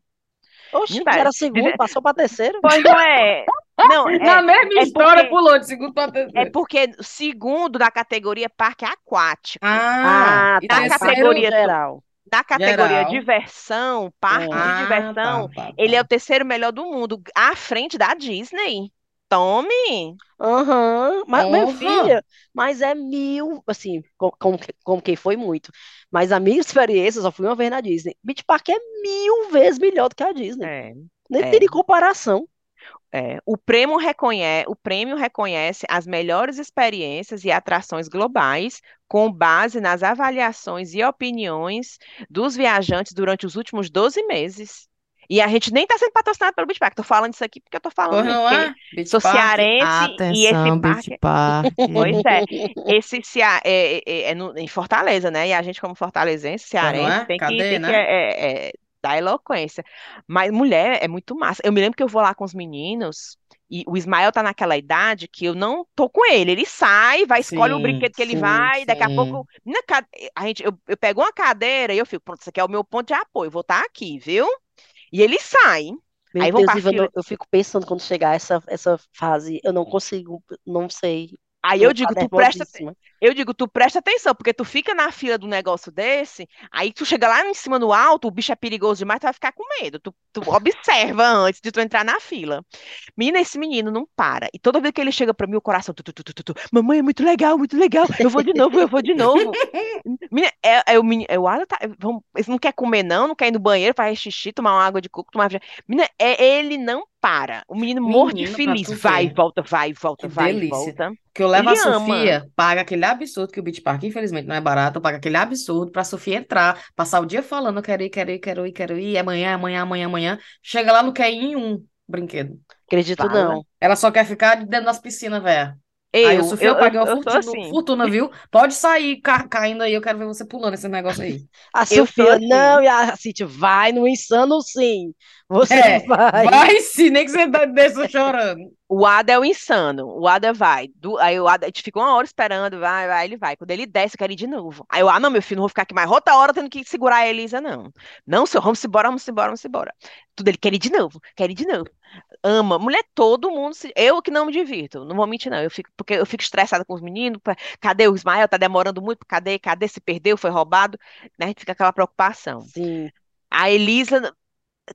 Oxe, tá- era segundo, passou para terceiro. Pois não é. Não, é, Na mesma é história, porque- pulou de segundo para é terceiro. porque o segundo da categoria parque aquático. Ah, Ah, e tá. e categoria- geral. Na categoria Geral. diversão, parque de Ah, diversão, tá, tá, ele é tá. o terceiro melhor do mundo, à frente da Disney. Tome! Aham, mas minha Porra. filha, mas é mil, assim, como, como, como quem foi muito. Mas a minha experiência, só fui uma vez na Disney. Beach Park é mil vezes melhor do que a Disney. É. Nem é. tem nem comparação. É, o prêmio reconhece, o prêmio reconhece as melhores experiências e atrações globais com base nas avaliações e opiniões dos viajantes durante os últimos 12 meses. E a gente nem está sendo patrocinado pelo Beach Park. Tô falando isso aqui porque eu tô falando Pois mesmo, não porque é? Beach sou Park. cearense e esse Atenção, parque- Beach Park. Pois é, esse Cea- é, é- é no- em Fortaleza, né? E a gente, como fortalezense, cearense, é? tem que, Cadê, tem que né? é, é, dar eloquência. Mas mulher é muito massa. Eu me lembro que eu vou lá com os meninos e o Ismael tá naquela idade que eu não tô com ele. Ele sai, vai, escolhe o Sim, brinquedo que ele sim, vai, daqui a sim. pouco. Cade- a gente, eu, eu pego uma cadeira e eu fico, pronto, isso aqui é o meu ponto de apoio, vou estar aqui, viu? E ele sai. Meu Aí vão Deus, fila. eu fico pensando quando chegar essa, essa fase, eu não consigo, não sei. Aí eu digo, tu presta, nervosíssima. Eu digo, tu presta atenção, porque tu fica na fila do negócio desse, aí tu chega lá em cima no alto, o bicho é perigoso demais, tu vai ficar com medo. Tu, tu observa antes de tu entrar na fila. Menina, esse menino não para. E toda vez que ele chega pra mim, o coração, tu, tu, tu, tu, tu, mamãe, é muito legal, muito legal, eu vou de novo, eu vou de novo. Menina, é, é o menino, é o Alan tá, vamos, ele não quer comer não, não quer ir no banheiro, fazer xixi, tomar uma água de coco, tomar... Menina, é, ele não para. O menino morre de feliz, vai, volta, vai, volta, Que vai, delícia. volta. Que eu levo Ele a ama. Sofia, paga aquele absurdo que o Beach Park, infelizmente, não é barato, paga aquele absurdo pra Sofia entrar, passar o dia falando, quero ir, quero ir, quero ir, quero ir, amanhã, amanhã, amanhã, amanhã. Chega lá, não quer ir em um brinquedo. Acredito Fala. não. Ela só quer ficar dentro das piscinas, velho. Eu, Aí a Sofia eu, paguei uma eu fortuna, assim. fortuna, viu? Pode sair ca- caindo aí, eu quero ver você pulando esse negócio aí. A Eu Sofia, assim. não, e a Cintia, vai no insano sim. Você É, vai. Vai sim, nem que você tá- deixa chorando. O Ada é o insano. O Ada vai. Do- aí o Ada, a gente fica uma hora esperando, vai, vai, ele vai. Quando ele desce, eu quero ir de novo. Aí eu, ah, não, meu filho, não vou ficar aqui mais outra hora tendo que segurar a Elisa, não. Não, senhor, vamos embora, vamos embora, vamos embora. Tudo ele quer ir de novo, quer ir de novo. Ama. Mulher, todo mundo. se- Eu que não me divirto. Não vou mentir, não. Eu fico, porque eu fico estressada com os meninos. pá, Cadê o Ismael? Tá demorando muito. Cadê? Cadê? Se perdeu? Foi roubado? Né? A gente fica aquela preocupação. Sim. A Elisa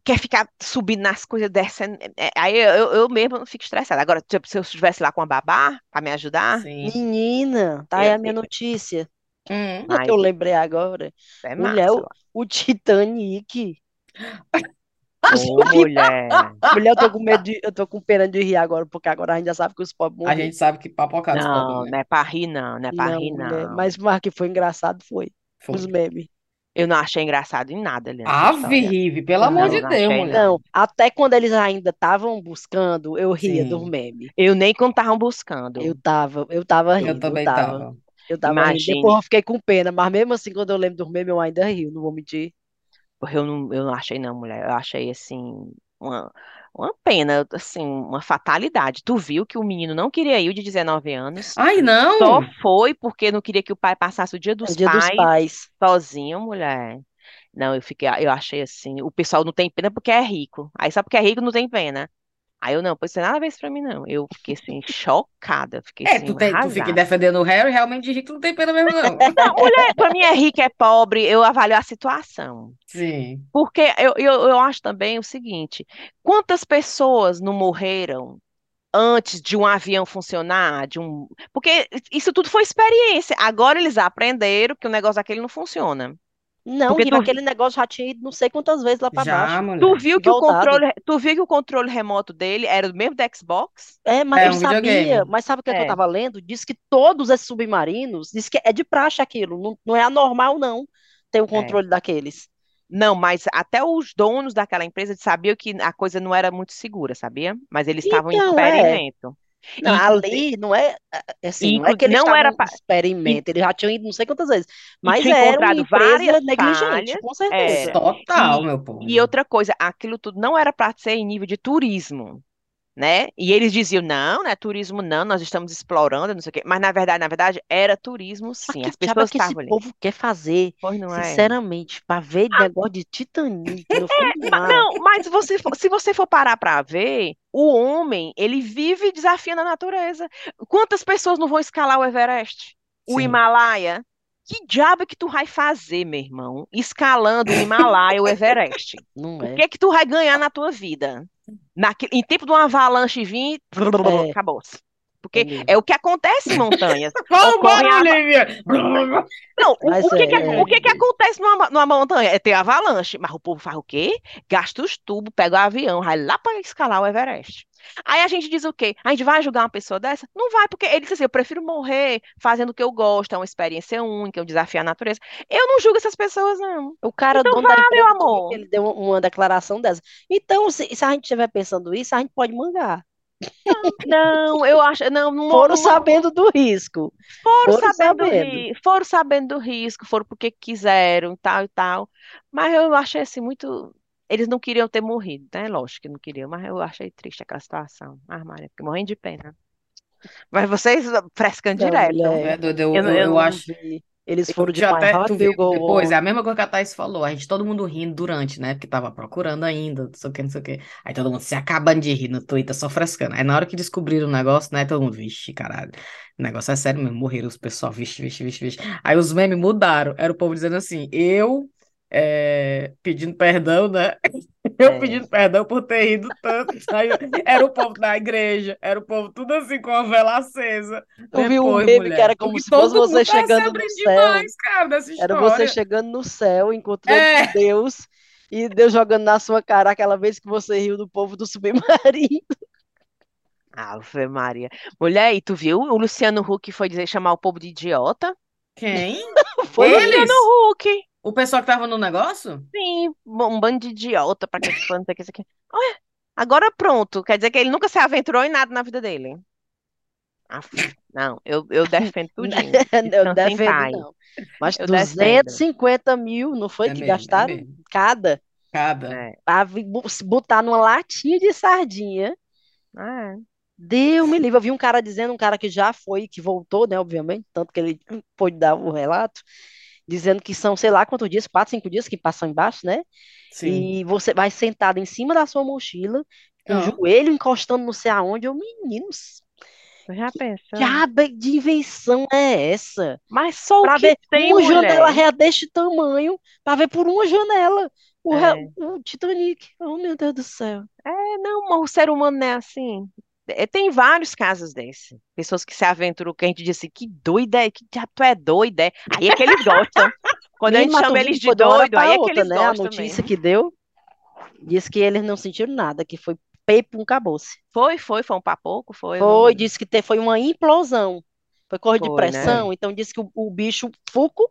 quer ficar subindo nas coisas, descendo. é, Aí eu, eu, eu mesma fico estressada. Agora, tipo, se eu estivesse lá com a babá pra me ajudar, Sim. Menina, tá aí a minha notícia. Hum. Ai, Eu lembrei agora. é Mulher, massa. o, o Titanic. Ô, mulher. Mulher, eu tô com medo de, eu tô com pena de rir agora, porque agora a gente já sabe que os pobres A gente sabe que papocada os Não, pobres, né? não é pra rir, não. Não é pra Não, rir, mulher, não. mas, mas que foi engraçado foi. Foi. Os memes. Eu não achei engraçado em nada, Leandro, Ave. Rive, pelo amor Não, de não Deus, achei, mulher. Não, até quando eles ainda estavam buscando, eu ria Sim. dos memes. Eu nem quando estavam buscando. Eu tava, eu tava Eu rindo, eu também tava, tava. eu tava rindo. Depois eu fiquei com pena, mas mesmo assim, quando eu lembro dos memes, eu ainda rio, não vou mentir. Porque eu não, eu não achei, não, mulher. Eu achei, assim, uma, uma pena, assim, uma fatalidade. Tu viu que o menino não queria ir, o de 19 anos. Ai, não! Só foi porque não queria que o pai passasse o dia É dos dia dos pais pais. sozinho, mulher. Não, eu fiquei, eu achei assim, o pessoal não tem pena porque é rico. Aí só porque é rico não tem pena. Aí eu não, pois não nada a ver isso pra mim, não. Eu fiquei assim, chocada. Fiquei É, assim, tu, tem, tu fica defendendo o Harry, realmente de rico não tem pena mesmo, não. Não, mulher, pra mim é rico, é pobre, eu avalio a situação. Sim. Porque eu, eu, eu acho também o seguinte: quantas pessoas não morreram antes de um avião funcionar? De um... Porque isso tudo foi experiência. Agora eles aprenderam que o negócio daquele não funciona. Não, Porque que tu, aquele negócio já tinha ido não sei quantas vezes lá pra Já, baixo. tu mulher. viu E que o voltado. controle, tu viu que o controle remoto dele era do mesmo do Xbox? É, mas É eu um sabia, videogame. mas sabe o que, é que eu É. tava lendo? Diz que todos esses submarinos, diz que é de praxe aquilo, não, não é anormal, não, ter um É. controle daqueles. Não, mas até os donos daquela empresa sabiam que a coisa não era muito segura, sabia? Mas eles estavam em Então, é. experimento. Não, Inclusive, ali não é é assim, não é que eles não era em experimento, eles já tinham ido não sei quantas vezes, e mas tinha era uma encontrado empresa várias negligente, falhas, com certeza. era. Total, E, meu e povo. outra coisa, aquilo tudo não era para ser em nível de turismo, né? E eles diziam, não, não é turismo não, nós estamos explorando, não sei o quê. Mas na verdade, na verdade, era turismo Mas sim. que As é pessoas que esse estavam ali. povo quer fazer? Pois não é? Sinceramente, para ver negócio de Titanic no fundo. Não, mas você se você for parar para ver, o homem, ele vive desafiando a natureza. Quantas pessoas não vão escalar o Everest? O Sim. Himalaia? Que diabo é que tu vai fazer, meu irmão? Escalando o Himalaia, o Everest? Não O é. que é que tu vai ganhar na tua vida? Naque- em tempo de uma avalanche vir, É, acabou-se. é Porque mesmo. é o que acontece em montanhas. Qual o barulho? Não, o, o que que, é, o que que acontece numa, numa montanha? É ter avalanche. Mas o povo faz o quê? Gasta os tubos, pega o avião, vai lá para escalar o Everest. Aí a gente diz o quê? A gente vai julgar uma pessoa dessa? Não vai, porque ele diz assim: eu prefiro morrer fazendo o que eu gosto, é uma experiência única, é um desafio à natureza. Eu não julgo essas pessoas, não. O cara, Então dono da vá, meu empresa, que amor. ele deu uma declaração dessa. Então, se, se a gente estiver pensando isso, a gente pode mangar. Não, eu acho. Não, não, Foram não, sabendo do risco. foram Foram sabendo do sabendo. foram sabendo do risco, foram porque quiseram e tal e tal. Mas eu achei assim muito. Eles não queriam ter morrido, né? Lógico que não queriam, mas eu achei triste aquela situação. Ah, Maria, fiquei morrendo de pena. Mas vocês frescando Não, direto. mulher, É doido, eu, Eu, eu, eu acho. Eles foram de até, tu viu depois, é a mesma coisa que a Thaís falou, a gente, todo mundo rindo durante, né, porque tava procurando ainda, não sei o que, não sei o que, aí todo mundo se acabando de rir no Twitter, só frescando, aí na hora que descobriram o negócio, né, todo mundo, vixe, caralho, o negócio é sério mesmo, morreram os pessoal, vixe, vixe, vixe, vixe, aí os memes mudaram, era o povo dizendo assim, eu, é, pedindo perdão, né, eu É. pedindo perdão por ter rido tanto, aí era o povo da igreja, era o povo tudo assim, com a vela acesa, Tu viu um meme que era como se fosse você tá chegando no céu. demais, cara, Era você chegando no céu, encontrando É, Deus, e Deus jogando na sua cara aquela vez que você riu do povo do submarino. Ave Maria. Mulher, e tu viu? O Luciano Huck foi dizer, chamar o povo de idiota? quem? Foi Luciano Eles? Huck. O pessoal que tava no negócio? Sim, um bando de idiota pra que esse fã, não sei o que, isso aqui. Ué, agora pronto. Quer dizer que ele nunca se aventurou em nada na vida dele. Aff, não, eu, eu defendo tudinho. Eu defendo, não. Mas Eu defendo. 250 mil, não foi É que mesmo, é gastaram? mesmo. Cada. Cada. É, Pra botar numa latinha de sardinha. é. Deus me livre. Eu vi um cara dizendo, um cara que já foi, que voltou, né, obviamente, tanto que ele pôde dar o relato, dizendo que são, sei lá quantos dias, quatro, cinco dias que passam embaixo, né? Sim. E você vai sentado em cima da sua mochila, com o joelho encostando não sei aonde. Eu, meninos, Tu já que pensou? diabo de invenção é essa? Mas só o Pra que ver tem, uma janela mulher. ré deste tamanho, pra ver por uma janela o, É. o Titanic. Oh, meu Deus do céu. É, não, o ser humano não é assim. É, tem vários casos desses. Pessoas que se aventuram, que a gente diz assim, que doida, é, que diabo tu é doida, é. Aí é que eles gostam. Quando a gente chama eles de doido, aí é que eles né? A gostam notícia mesmo. que deu disse que eles não sentiram nada, que foi peito um caboce. Foi, foi, foi um papoco, foi. Foi, não- disse que te- foi uma implosão. Foi corte de né? pressão, então disse que o, o bicho fuco,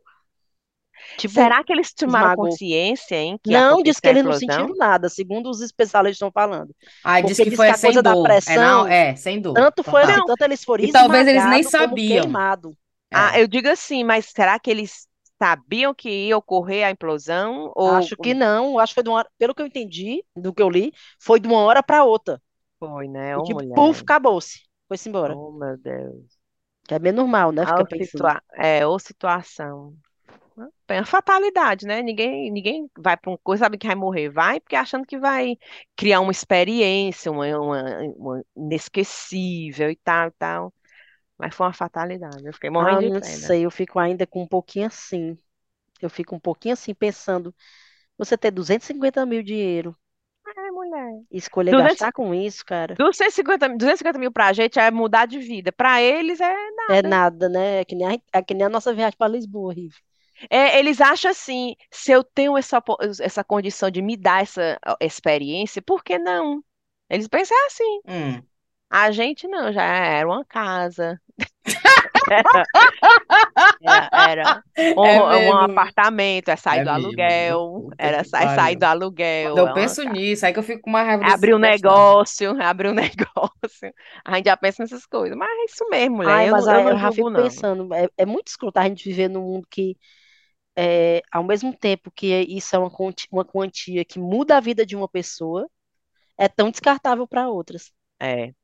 tipo, Será que eles tomaram esmagou. consciência, hein, que não, disse que eles não sentiram nada, segundo os especialistas estão falando. Aí disse Porque que disse foi que a sem coisa da dor. É, não, pressão, é, sem dor. tanto foi assim, Total. tanto eles foram E talvez eles nem sabiam. queimados. Ah, É. eu digo assim, mas será que eles sabiam que ia ocorrer a implosão? Ou Acho que não, acho que foi de uma hora, pelo que eu entendi, do que eu li, foi de uma hora para outra. foi, né? Ô, tipo, mulher. puf, acabou-se. Foi-se embora. Oh, meu Deus. Que é bem normal, né? Ah, Fica pensando. situa... É, ou situação. É uma fatalidade, né? Ninguém, ninguém vai para uma coisa, sabe que vai morrer. Vai porque achando que vai criar uma experiência, uma, uma, uma inesquecível e tal, e tal. Mas foi uma fatalidade. Eu fiquei Ah, morrendo eu de não pena. sei, eu fico ainda com um pouquinho assim. Eu fico um pouquinho assim pensando, você ter 250 mil dinheiro É, mulher. escolher 200, gastar com isso, cara, 250, 250 mil pra gente é mudar de vida. Pra eles é é nada. nada, né? É que nem a, é que nem a nossa viagem para Lisboa, Rive. É, eles acham assim, se eu tenho essa, essa condição de me dar essa experiência, por que não? Eles pensam assim. Hum. A gente não, já era uma casa, era, era um, É um apartamento, é sair É do mesmo. aluguel, era é sair pariu. do aluguel, Quando eu é uma penso nisso, aí que eu fico com mais raiva abrir um negócio, abrir um negócio. A gente já pensa nessas coisas, mas é isso mesmo, mulher. Ai, Eu mas eu eu já julgo, fico não. pensando, é, é muito escroto a gente viver num mundo que, é, ao mesmo tempo que isso é uma uma quantia que muda a vida de uma pessoa, é tão descartável para outras, É,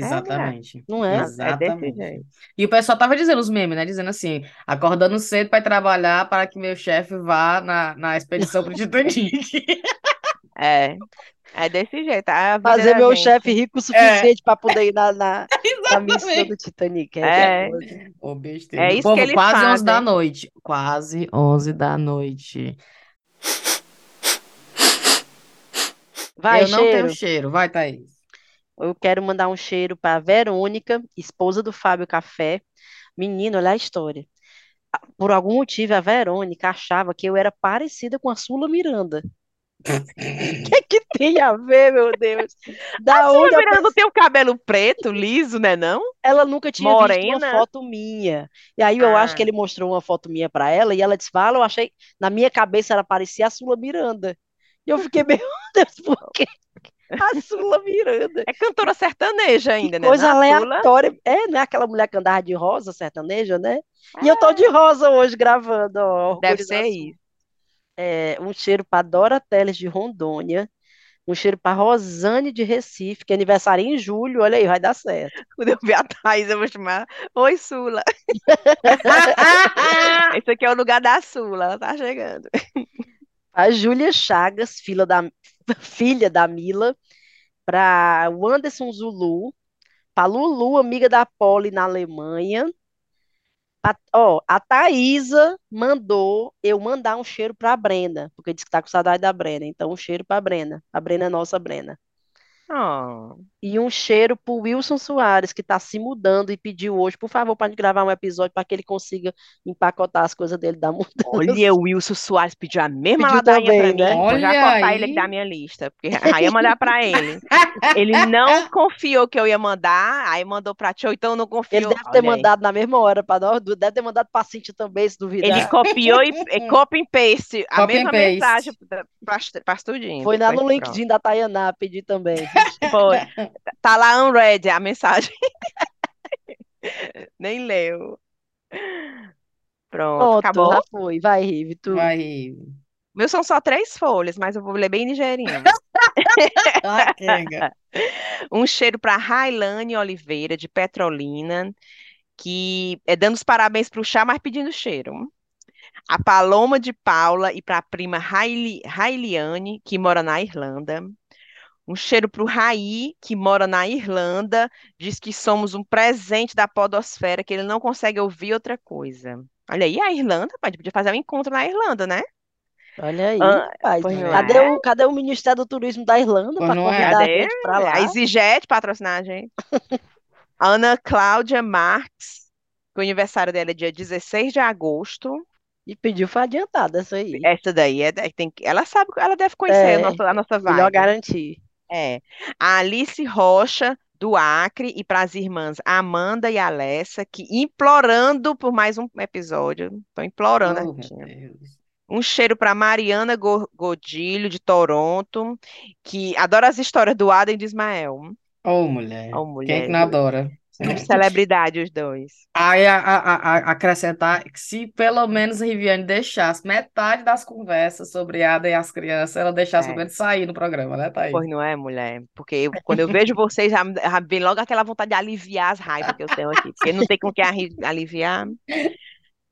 é, mulher. Exatamente. não é? É Exatamente. E o pessoal tava dizendo os memes, né? Dizendo assim, acordando cedo para ir trabalhar para que meu chefe vá na, na expedição pro Titanic. É, é desse jeito. A vida Fazer meu chefe rico o É, suficiente para poder ir na, na, na missão do. Titanic. É, que é É, é isso que povo, eles quase 11 da fazem. noite. Quase 11 da noite. Vai, Eu não tenho cheiro. cheiro. Vai, Thaís. Eu quero mandar um cheiro para Verônica, esposa do Fábio Café. Menino, olha a história. Por algum motivo, a Verônica achava que eu era parecida com a Sula Miranda. O que é que tem a ver, meu Deus? A Da Sula onde a Miranda pessoa... tem o cabelo preto, liso, né não? Ela nunca tinha visto uma Morena. foto minha. E aí eu acho que Ah, ele mostrou uma foto minha para ela e ela disse: Fala, eu achei. Na minha cabeça ela parecia a Sula Miranda. E eu fiquei, meu Deus, por que a Sula Miranda? é cantora sertaneja Que ainda, né? coisa não? A Sula. aleatória. É, né? Aquela mulher que andava de rosa, sertaneja, né? E eu tô de É, rosa hoje gravando, ó, deve ser isso. É, um cheiro para Dora Teles de Rondônia. Um cheiro para Rosane de Recife, que é aniversário em julho. Olha aí, vai dar certo. Quando eu ver a Thaís, eu vou chamar. Oi, Sula. Esse aqui é o lugar da Sula, ela tá chegando. A Júlia Chagas, filha da, filha da Mila, para o Anderson Zulu, para Lulu, amiga da Polly na Alemanha. A, ó, a Thaísa mandou eu mandar um cheiro para a Brena, porque disse que tá com saudade da Brena. Então, um cheiro para a Brena. A Brena é nossa Brena. Oh, E um cheiro pro Wilson Soares, que está se mudando e pediu hoje, por favor, para gente gravar um episódio para que ele consiga empacotar as coisas dele da mudança. olha, o Wilson Soares pediu a mesma Pediu ladainha pra também, mim. né? Vou já Olha cortar ele aqui da aí. minha lista, porque aí ia mandar pra ele. Ele não confiou que eu ia mandar, aí mandou pra ti, ou então não Ele confiou. deve ter Olha aí. mandado na mesma hora para nós, duas, deve ter mandado para Cintia também, se Ele duvidar. copiou e, e copy and paste a Copy mesma mensagem paste. pra, pra, pra tudinho. Foi lá no pronto. LinkedIn da Tayaná pedir também. Foi. Tá lá unread a mensagem. Nem leu. Pronto, Pronto, acabou? já foi. Vai, Rive, tu. Vai. Meus são só três folhas, mas eu vou ler bem ligeirinho. Um cheiro para Railane Oliveira, de Petrolina, que é dando os parabéns para o chá, mas pedindo cheiro. A Paloma de Paula e para a prima Raili- Railiane, que mora na Irlanda. Um cheiro para o Raí, que mora na Irlanda, diz que somos um presente da podosfera, que ele não consegue ouvir outra coisa. Olha aí, a Irlanda, pode podia fazer um encontro na Irlanda, né? Olha aí, Ah, rapaz. Cadê é? o, cadê o Ministério do Turismo da Irlanda para não é? convidar a gente para lá? A Exigete patrocinar a gente. Ana Cláudia Marques, que o aniversário dela é dia 16 de agosto. E pediu foi adiantado essa aí. Essa daí é, tem, que- ela sabe, ela deve conhecer a É, nossa, a nossa melhor vibe. garantir. É. A Alice Rocha, do Acre, e para as irmãs Amanda e Alessa, que implorando por mais um episódio. Estão implorando Oh. Deus. Um cheiro para Mariana Go- Godilho, de Toronto, que adora as histórias do Adam e de Ismael. Ô, mulher. Ô, Quem mulher, que não adora? São celebridade os dois. Aí a, a, a- a- acrescentar que se pelo menos a Riviane deixasse metade das conversas sobre Ada e as crianças, ela deixasse pelo É. menos sair no programa, né, Thaís? Pois não é, mulher? Porque eu- quando eu vejo vocês, já, já vem logo aquela vontade de aliviar as raivas que eu tenho aqui. Porque não tem com arri- aliviar.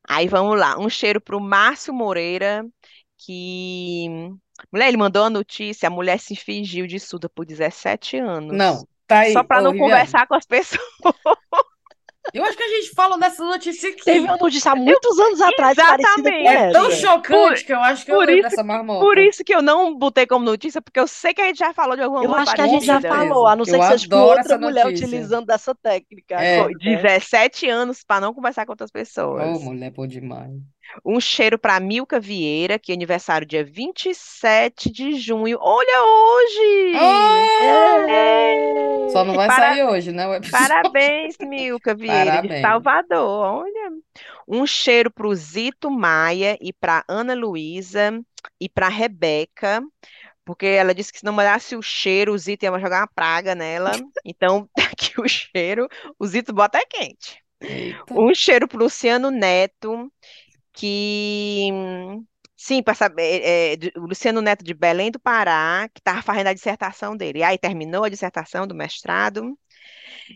Aí vamos lá. Um cheiro pro Márcio Moreira, que. Mulher, ele mandou uma notícia: a mulher se fingiu de surda por 17 anos. Não, tá aí. Só para Ô, não Riviane, conversar com as pessoas. Eu acho que a gente falou dessa notícia aqui. Teve uma notícia há muitos anos atrás Exatamente. É tão essa. chocante que eu acho que eu por lembro isso- dessa marmota. Por isso que eu não botei como notícia, porque eu sei que a gente já falou de alguma Eu acho que a gente já falou, a não ser Eu que seja com outra mulher notícia. utilizando dessa técnica. É. Foi 17 anos para não conversar com outras Ô, pessoas. mulher, pô demais. Um cheiro para Milka Vieira, que é aniversário dia 27 de junho. Olha hoje! É. Só não vai Para- sair hoje, né? Parabéns, Milka Vieira, de Parabéns. Salvador. Olha. Um cheiro para o Zito Maia e para Ana Luísa e para Rebeca, porque ela disse que se não molhasse o cheiro, o Zito ia jogar uma praga nela. Então, tá aqui o cheiro. O Zito bota é quente. Eita. Um cheiro para Luciano Neto, que. Sim, para saber. é, de- o Luciano Neto de Belém do Pará, que estava fazendo a dissertação dele. Aí terminou a dissertação do mestrado.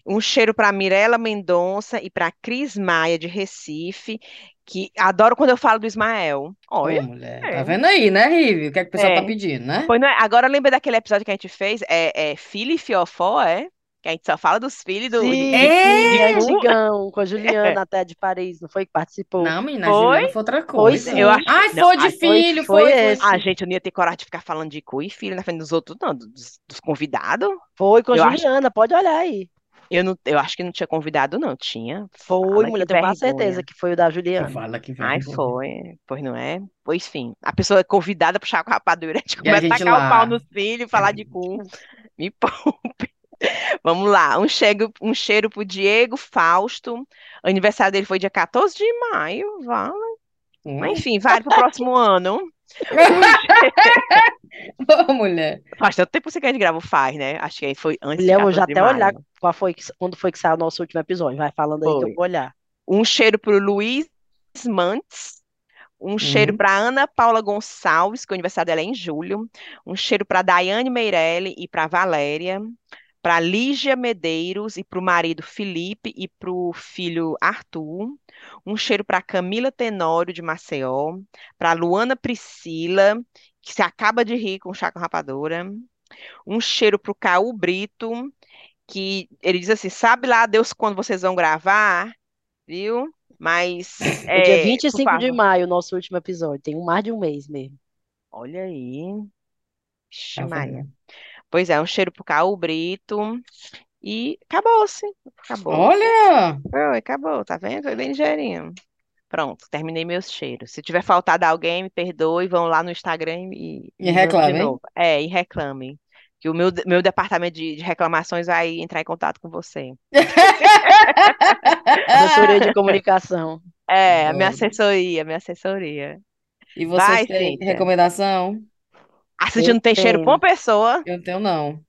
Um cheiro para Mirella Mendonça e para Cris Maia, de Recife, que adoro quando eu falo do Ismael. Ô, Olha. mulher. é. Tá vendo aí, né, Rivi? O que é que o pessoal É. tá pedindo, né? Pois não é? Agora lembra daquele episódio que a gente fez? É, é Filho e Fiofó, é? Que a gente só fala dos filhos do. Sim, É. sim, antigão, com a Juliana até de Paris, não foi que participou? Não, menina, Foi? a Juliana foi outra coisa. sim. Eu acho- Ai, não, foi de foi- filho, foi foi, foi. esse. Ah, gente, eu não ia ter coragem de ficar falando de cu e filho na frente dos outros, não, dos, dos convidados. Foi com a Eu acho- Juliana, pode olhar aí. Eu, não, eu acho que não tinha convidado, não. Tinha. Foi, Fala, mulher, tenho quase vergonha. certeza que foi o da Juliana. Fala que Ai, foi. Pois não é? Pois enfim. A pessoa é convidada para puxar com a rapadura, a gente E começa a gente tacar lá. o pau nos filhos, falar de cu. Me poupe. Vamos lá. Um cheiro, um cheiro pro Diego Fausto. O aniversário dele foi dia 14 de maio. Vale. Hum. Enfim, vale pro próximo ano. Ô, mulher. Faz tanto tempo que a gente grava o faz, né? Acho que aí foi antes de Mulher, eu vou já 14 de até olhar maio. qual foi, quando foi que saiu o nosso último episódio. Vai falando aí que Foi. eu vou olhar. Um cheiro para o Luiz Mantes. Um cheiro Uhum. para Ana Paula Gonçalves, que o aniversário dela é em julho. Um cheiro para Daiane Meirelli e para Valéria. Para Lígia Medeiros e para o marido Felipe e para o filho Arthur. Um cheiro para Camila Tenório de Maceió. Para Luana Priscila, que se acaba de rir com chá com rapadura. Um cheiro para o Caú Brito, que ele diz assim: sabe lá, Deus, quando vocês vão gravar? Viu? Mas. É, dia por 25 de maio, nosso último episódio. Tem um mais de um mês mesmo. Olha aí. Ixi, Tá Maria. vendo? Pois é, um cheiro pro Caú Brito. E acabou-se. Acabou. Olha! Foi, acabou, tá vendo? Foi bem ligeirinho. Pronto, terminei meus cheiros. Se tiver faltado alguém, me perdoe, vão lá no Instagram e, E reclamem. É, e reclamem. Que o meu, meu departamento de, de reclamações vai entrar em contato com você. Assessoria de comunicação. É, a minha assessoria, a minha assessoria. E vocês Vai, têm Cíntia. recomendação? A gente Eu não tem cheiro pra uma tenho. pessoa, Eu não tenho, não.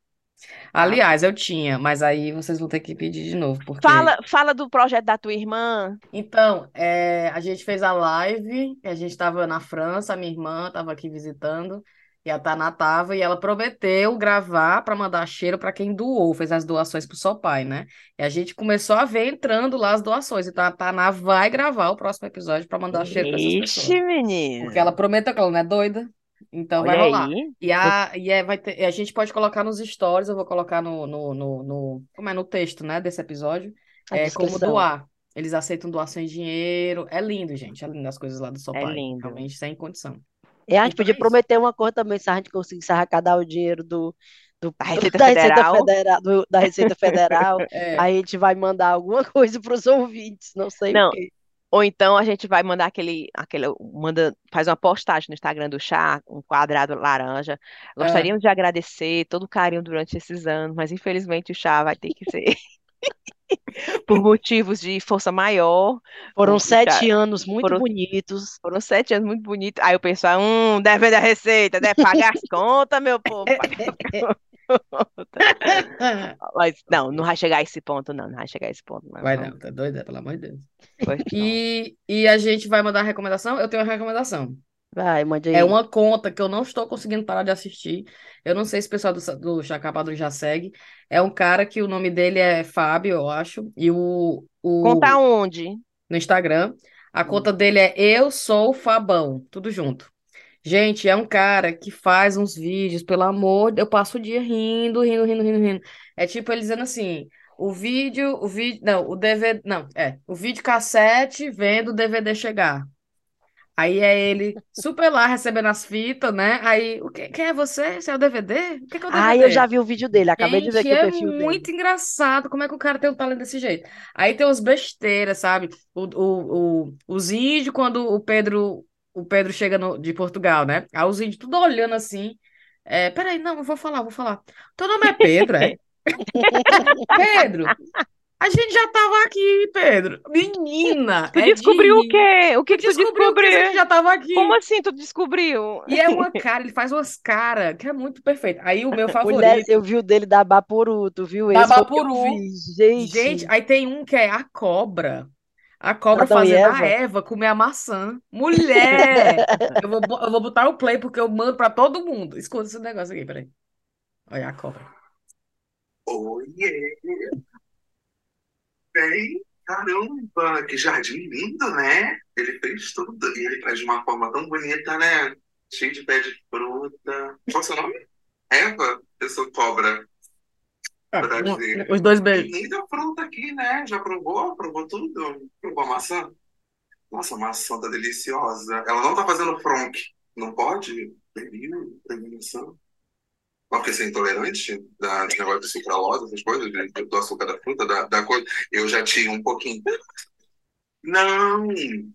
Aliás, eu tinha, mas aí vocês vão ter que pedir de novo, porque... Fala, fala do projeto da tua irmã. Então, é, a gente fez a live, a gente estava na França, a minha irmã estava aqui visitando, e a Taná tava, e ela prometeu gravar para mandar cheiro para quem doou, fez as doações pro seu pai, né? E a gente começou a ver entrando lá as doações, então a Taná vai gravar o próximo episódio para mandar cheiro para essas pessoas. Ixi, menina. Porque ela prometeu que ela não é doida, então vai Olha rolar. aí. E, a, e é, vai ter, a gente pode colocar nos stories, eu vou colocar no, no, no, no- como é, no texto, né, desse episódio, A é como doar. Eles aceitam doações de dinheiro. É lindo, gente. É lindo as coisas lá do seu É pai. lindo. Realmente sem condição. E a gente Então podia é prometer uma coisa também, se a gente conseguisse arrecadar o dinheiro do, do, Da Receita da Receita Federal. Federal, do- da Receita Federal, É. a gente vai mandar alguma coisa para os ouvintes, não sei Não, o quê. Ou então a gente vai mandar aquele, aquele, manda, faz uma postagem no Instagram do chá, um quadrado laranja. Gostaríamos de agradecer todo o carinho durante esses anos, mas infelizmente o chá vai ter que ser por motivos de força maior. Foram sete chá- anos muito foram- bonitos. Foram sete anos muito bonitos. Aí o pessoal, hum, deve da receita, deve pagar as contas, meu povo. pagar as contas. Mas não, não vai chegar a esse ponto, não. Não vai chegar a esse ponto, não. Vai não. tá doida? Pelo amor de Deus. E, e a gente vai mandar recomendação? Eu tenho uma recomendação. Vai, mande aí. É uma conta que eu não estou conseguindo parar de assistir. Eu não sei se o pessoal do, do Chacapadro já segue. É um cara que o nome dele é Fábio, eu acho. E o, o Conta onde? no Instagram. A conta dele é Eu Sou Fabão, tudo junto. Gente, é um cara que faz uns vídeos, pelo amor, eu passo o dia rindo, rindo, rindo, rindo, rindo. É tipo ele dizendo assim, o vídeo, o vídeo, não, o DVD, não, é, o vídeo cassete vendo o DVD chegar. Aí é ele super lá recebendo as fitas, né? Aí, o que, quem é você? Você é o DVD? O que que é o Ah, eu já vi o vídeo dele, acabei de ver Gente, aqui o é perfil dele. muito engraçado como é que o cara tem um talento desse jeito. Aí tem umas besteiras, sabe? O, o, o, os índios, quando o Pedro, o Pedro chega no- de Portugal, né? Aí os índios tudo olhando assim. É, peraí, não, eu vou falar, vou falar. Teu nome é Pedro, é? Pedro, a gente já tava aqui, Pedro. Menina, Tu é de descobriu o rir. quê? O que que tu descobriu que a gente já tava aqui. Como assim tu descobriu? E é uma cara, ele faz umas caras que é muito perfeito. Aí o meu Mulher, favorito. eu vi o dele da Bapuru, tu viu? Da Esse o que eu Bapuru. vi. Gente, Gente, aí tem um que é a cobra. A cobra Adão fazendo a Eva. Eva comer a maçã. Mulher! Eu vou, eu vou botar o play porque eu mando pra todo mundo. Escuta esse negócio aqui, peraí. Olha a cobra. Oh, yeah. Bem, caramba, que jardim lindo, né? Ele fez tudo. E ele faz de uma forma tão bonita, né? Cheio de pé de fruta. Qual é o seu nome? Eva? Eu sou cobra. Os dois beijos. linda fruta aqui, né? Já provou? Provou tudo? Provou a maçã? Nossa, a maçã tá deliciosa. Ela não tá fazendo fronk. Não pode? Maçã? Mas porque você é intolerante da, desse negócio de sucralose, essas coisas, de- do açúcar da fruta, da, da coisa. Eu já tinha um pouquinho. Não,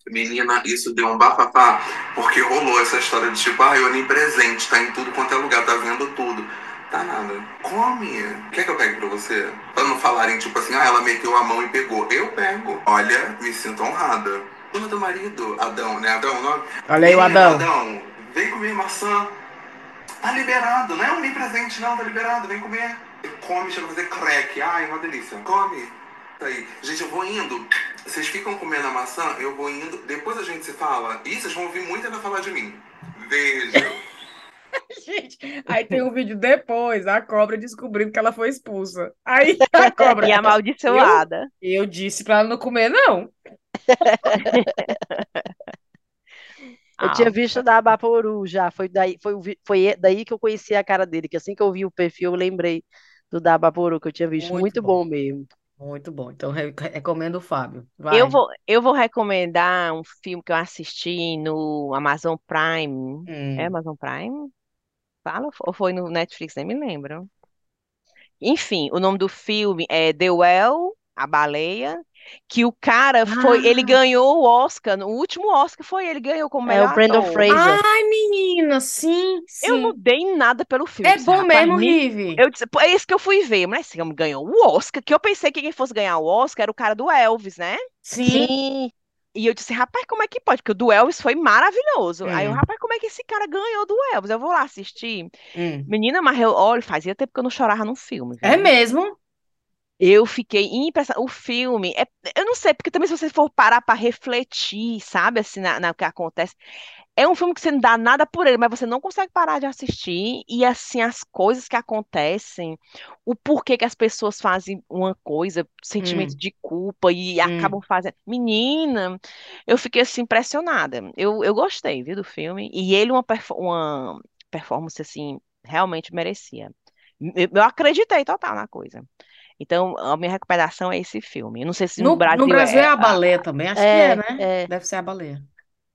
menina, isso deu um bafafá, porque rolou essa história de tipo, ah, onipresente, tá em tudo quanto é lugar, tá vendo tudo. Tá nada. Come. Quer que eu pegue pra você? Pra não falarem, tipo assim, ah, ela meteu a mão e pegou. Eu pego. Olha, me sinto honrada. Dona do marido, Adão, né? Adão, o nome? Olha aí o Adão. Adão, vem comer maçã. Tá liberado, não é onipresente, não, tá liberado, vem comer. Come, chega a fazer crack. Ai, uma delícia. Come. Tá aí. Gente, eu vou indo. Vocês ficam comendo a maçã, eu vou indo. Depois a gente se fala. E vocês vão ouvir muito ainda falar de mim. Beijo. Gente, aí tem um vídeo depois, a cobra descobrindo que ela foi expulsa. Aí a cobra. E amaldiçoada. Eu disse pra ela não comer, não. eu tinha Ah, visto da Bapuru já. Foi daí, foi, foi daí que eu conheci a cara dele, que assim que eu vi o perfil, eu lembrei do da Bapuru, que eu tinha visto. Muito Muito bom. bom mesmo. Muito bom. Então, re- recomendo o Fábio. Eu Vai. vou, eu vou recomendar um filme que eu assisti no Amazon Prime. É Hum. Amazon Prime? Fala? Ou foi no Netflix? Nem me lembro. Enfim, o nome do filme é The Well, A Baleia, que o cara foi, ele Ah. ganhou o Oscar, no último Oscar foi ele ganhou como É melhor o Brandon ator. Fraser. Ai, menina, sim, Eu não sim. dei nada pelo filme. É Eu disse, bom rapaz, mesmo, me- Rive. Eu disse, pô, é isso que eu fui ver, mas esse homem ganhou o Oscar, que eu pensei que quem fosse ganhar o Oscar era o cara do Elvis, né? Sim. Sim, E eu disse, rapaz, como é que pode? Porque o do Elvis foi maravilhoso. Aí eu, Hum. rapaz, como é que esse cara ganhou do Elvis? Eu vou lá assistir. Hum. Menina, mas eu, olha, fazia tempo que eu não chorava num filme, É viu? mesmo? Eu fiquei impressionada. O filme, é, eu não sei, porque também se você for parar para refletir, sabe, assim, na, na que acontece, é um filme que você não dá nada por ele, mas você não consegue parar de assistir e assim as coisas que acontecem, o porquê que as pessoas fazem uma coisa, sentimento Hum. de culpa e Hum. acabam fazendo. Menina, eu fiquei assim impressionada. Eu, eu gostei, viu, do filme e ele uma, perfo- uma performance assim realmente merecia. Eu, acreditei total na coisa. Então, a minha recomendação é esse filme. Eu não sei se no No, Brasil no Brasil é é a baleia também, acho que É, é, né? é. Deve ser a baleia.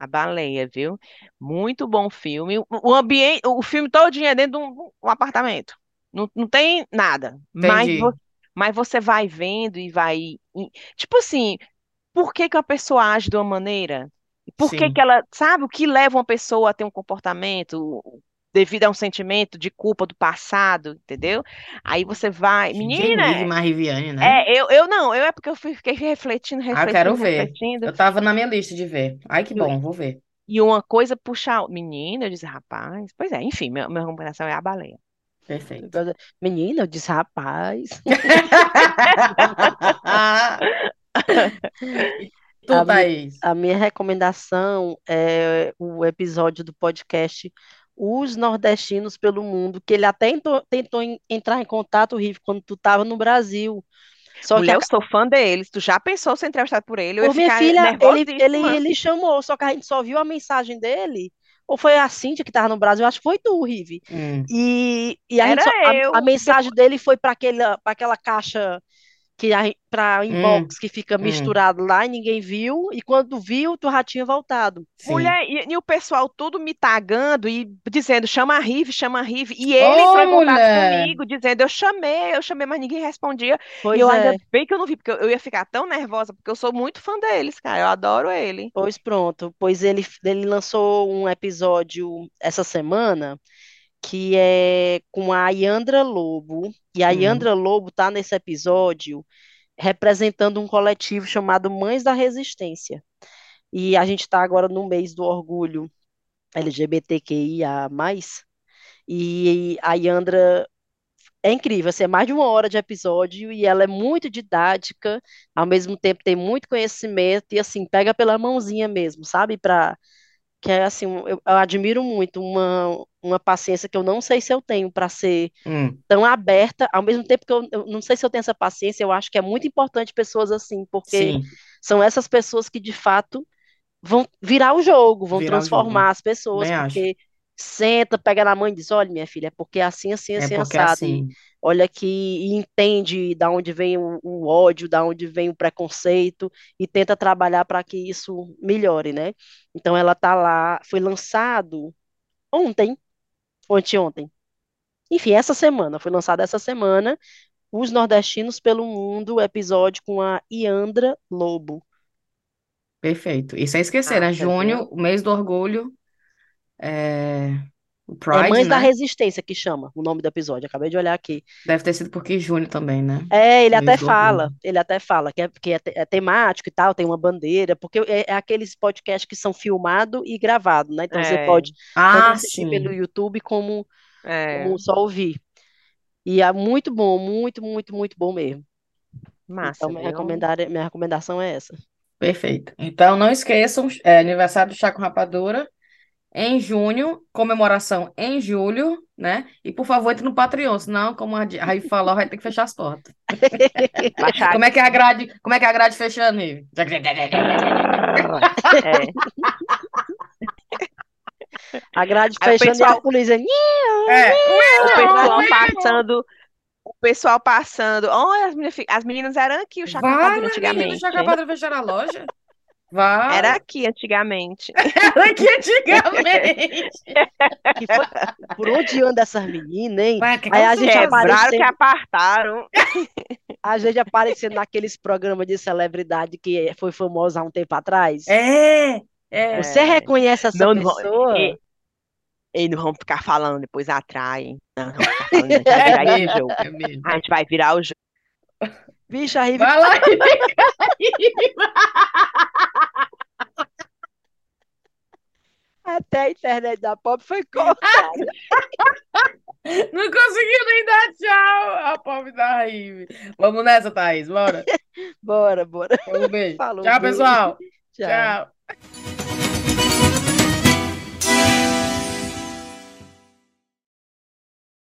A Baleia, viu? Muito bom filme. O, ambiente, o filme todinho é dentro de um, um apartamento. Não, não tem nada. Mas, Entendi. mas você vai vendo e vai. Tipo assim, por que que uma pessoa age de uma maneira? Por que que ela, sabe, o que leva uma pessoa a ter um comportamento devido a um sentimento de culpa do passado, entendeu? Aí você vai, menina, e Mariviane, né? é, eu, eu não, eu é porque eu fiquei refletindo, Ah, eu quero refletindo, ver. refletindo, Eu tava na minha lista de ver. Ai, que bom, vou ver. e uma coisa puxa a outra. Menina, eu disse, rapaz, pois é, enfim, minha, minha recomendação é a baleia. Perfeito. Menina, eu disse, rapaz. Tu, A, mi- Thaís? a minha recomendação é o episódio do podcast Os Nordestinos pelo Mundo, que ele até entrou- tentou en- entrar em contato, Riff, quando tu estava no Brasil. Só que Mulher, a- eu sou fã deles. Tu já pensou ser entrevistado por ele? Eu Por minha ficar filha, ele, ele, ele chamou, só que a gente só viu a mensagem dele. Ou foi a Cíntia que estava no Brasil? Acho que foi tu, Rive. Hum. E, e a, só- a, eu. a mensagem dele foi para aquela, para aquela caixa que para Hum, inbox que fica hum. misturado lá e ninguém viu. E quando viu, tu já tinha voltado. Sim. Mulher, e, e o pessoal tudo me tagando e dizendo, chama a Rive, chama a Rive. E ele Ô, entrou em contato mulher! comigo, dizendo, eu chamei, eu chamei, mas ninguém respondia. E Pois eu é. ainda bem que eu não vi, porque eu, eu ia ficar tão nervosa, porque eu sou muito fã deles, cara. Eu adoro ele. Pois pronto. Pois ele, ele lançou um episódio essa semana que é com a Yandra Lobo. E a. Yandra Lobo tá nesse episódio representando um coletivo chamado Mães da Resistência. E a gente está agora no mês do orgulho LGBTQIA+, e a Yandra é incrível, assim, é mais de uma hora de episódio e ela é muito didática, ao mesmo tempo tem muito conhecimento e assim, pega pela mãozinha mesmo, sabe? Para que é assim, eu, eu admiro muito uma, uma paciência que eu não sei se eu tenho para ser Hum. tão aberta, ao mesmo tempo que eu, eu não sei se eu tenho essa paciência, eu acho que é muito importante pessoas assim, porque Sim, são essas pessoas que de fato vão virar o jogo, vão virar o jogo. transformar as pessoas, Também acho. Porque senta, pega na mãe e diz, olha, minha filha, é porque assim, assim, É assim, porque é assado, e assim. olha aqui, e entende da onde vem o, o ódio, da onde vem o preconceito, e tenta trabalhar para que isso melhore, né? Então ela tá lá, foi lançado ontem, anteontem, enfim, essa semana, foi lançado essa semana, Os Nordestinos pelo Mundo, episódio com a Iandra Lobo. Perfeito. E sem esquecer, né? Massa, Junho, viu? o mês do orgulho, é... o É Pride, Mães da né? Resistência que chama o nome do episódio, acabei de olhar aqui. Deve ter sido porque junho também, né? É, ele até fala, ele até fala que é, que é, é temático e tal, tem uma bandeira, porque é, é aqueles podcasts que são filmados e gravados, né? Então você É, pode tanto Ah, assistir pelo sim. YouTube como, é, como só ouvir. E é muito bom, muito, muito, muito bom mesmo. Então, massa, minha viu? recomendar, minha recomendação é essa. Perfeito. Então, não esqueçam, é aniversário do Chá com Rapadura em junho, comemoração em julho, né? E por favor, entre no Patreon, senão, como a Raí falou, vai ter que fechar as portas. Como é que é a grade, como é que é a grade fechando, Nive? É. A grade o fechando e a pessoal, polícia. É. o pessoal passando, o pessoal passando. Olha, as meninas, as meninas eram aqui, o menina, antigamente. já acabaram de fechar a loja? Era Vai. aqui antigamente. Era aqui antigamente. Que foi, por onde anda essas meninas, hein? Vai, que Aí a gente é? Quebraram que aparecendo, apartaram. a gente aparecendo naqueles programas de celebridade que foi famoso há um tempo atrás. É, é. Você É. reconhece essa Não, não, pessoa? e, e não vamos ficar falando, depois atraem. Não, não falando, a gente vai É virar esse mesmo, jogo. é mesmo. A gente vai virar o jogo. Bicho, a Rive Vai lá. Até a internet da Pop foi cortada. Não conseguiu nem dar tchau a Pop da Raíve. Vamos nessa, Thaís. Bora. bora, bora. Um beijo. Falou, tchau, beijo. pessoal. tchau. tchau.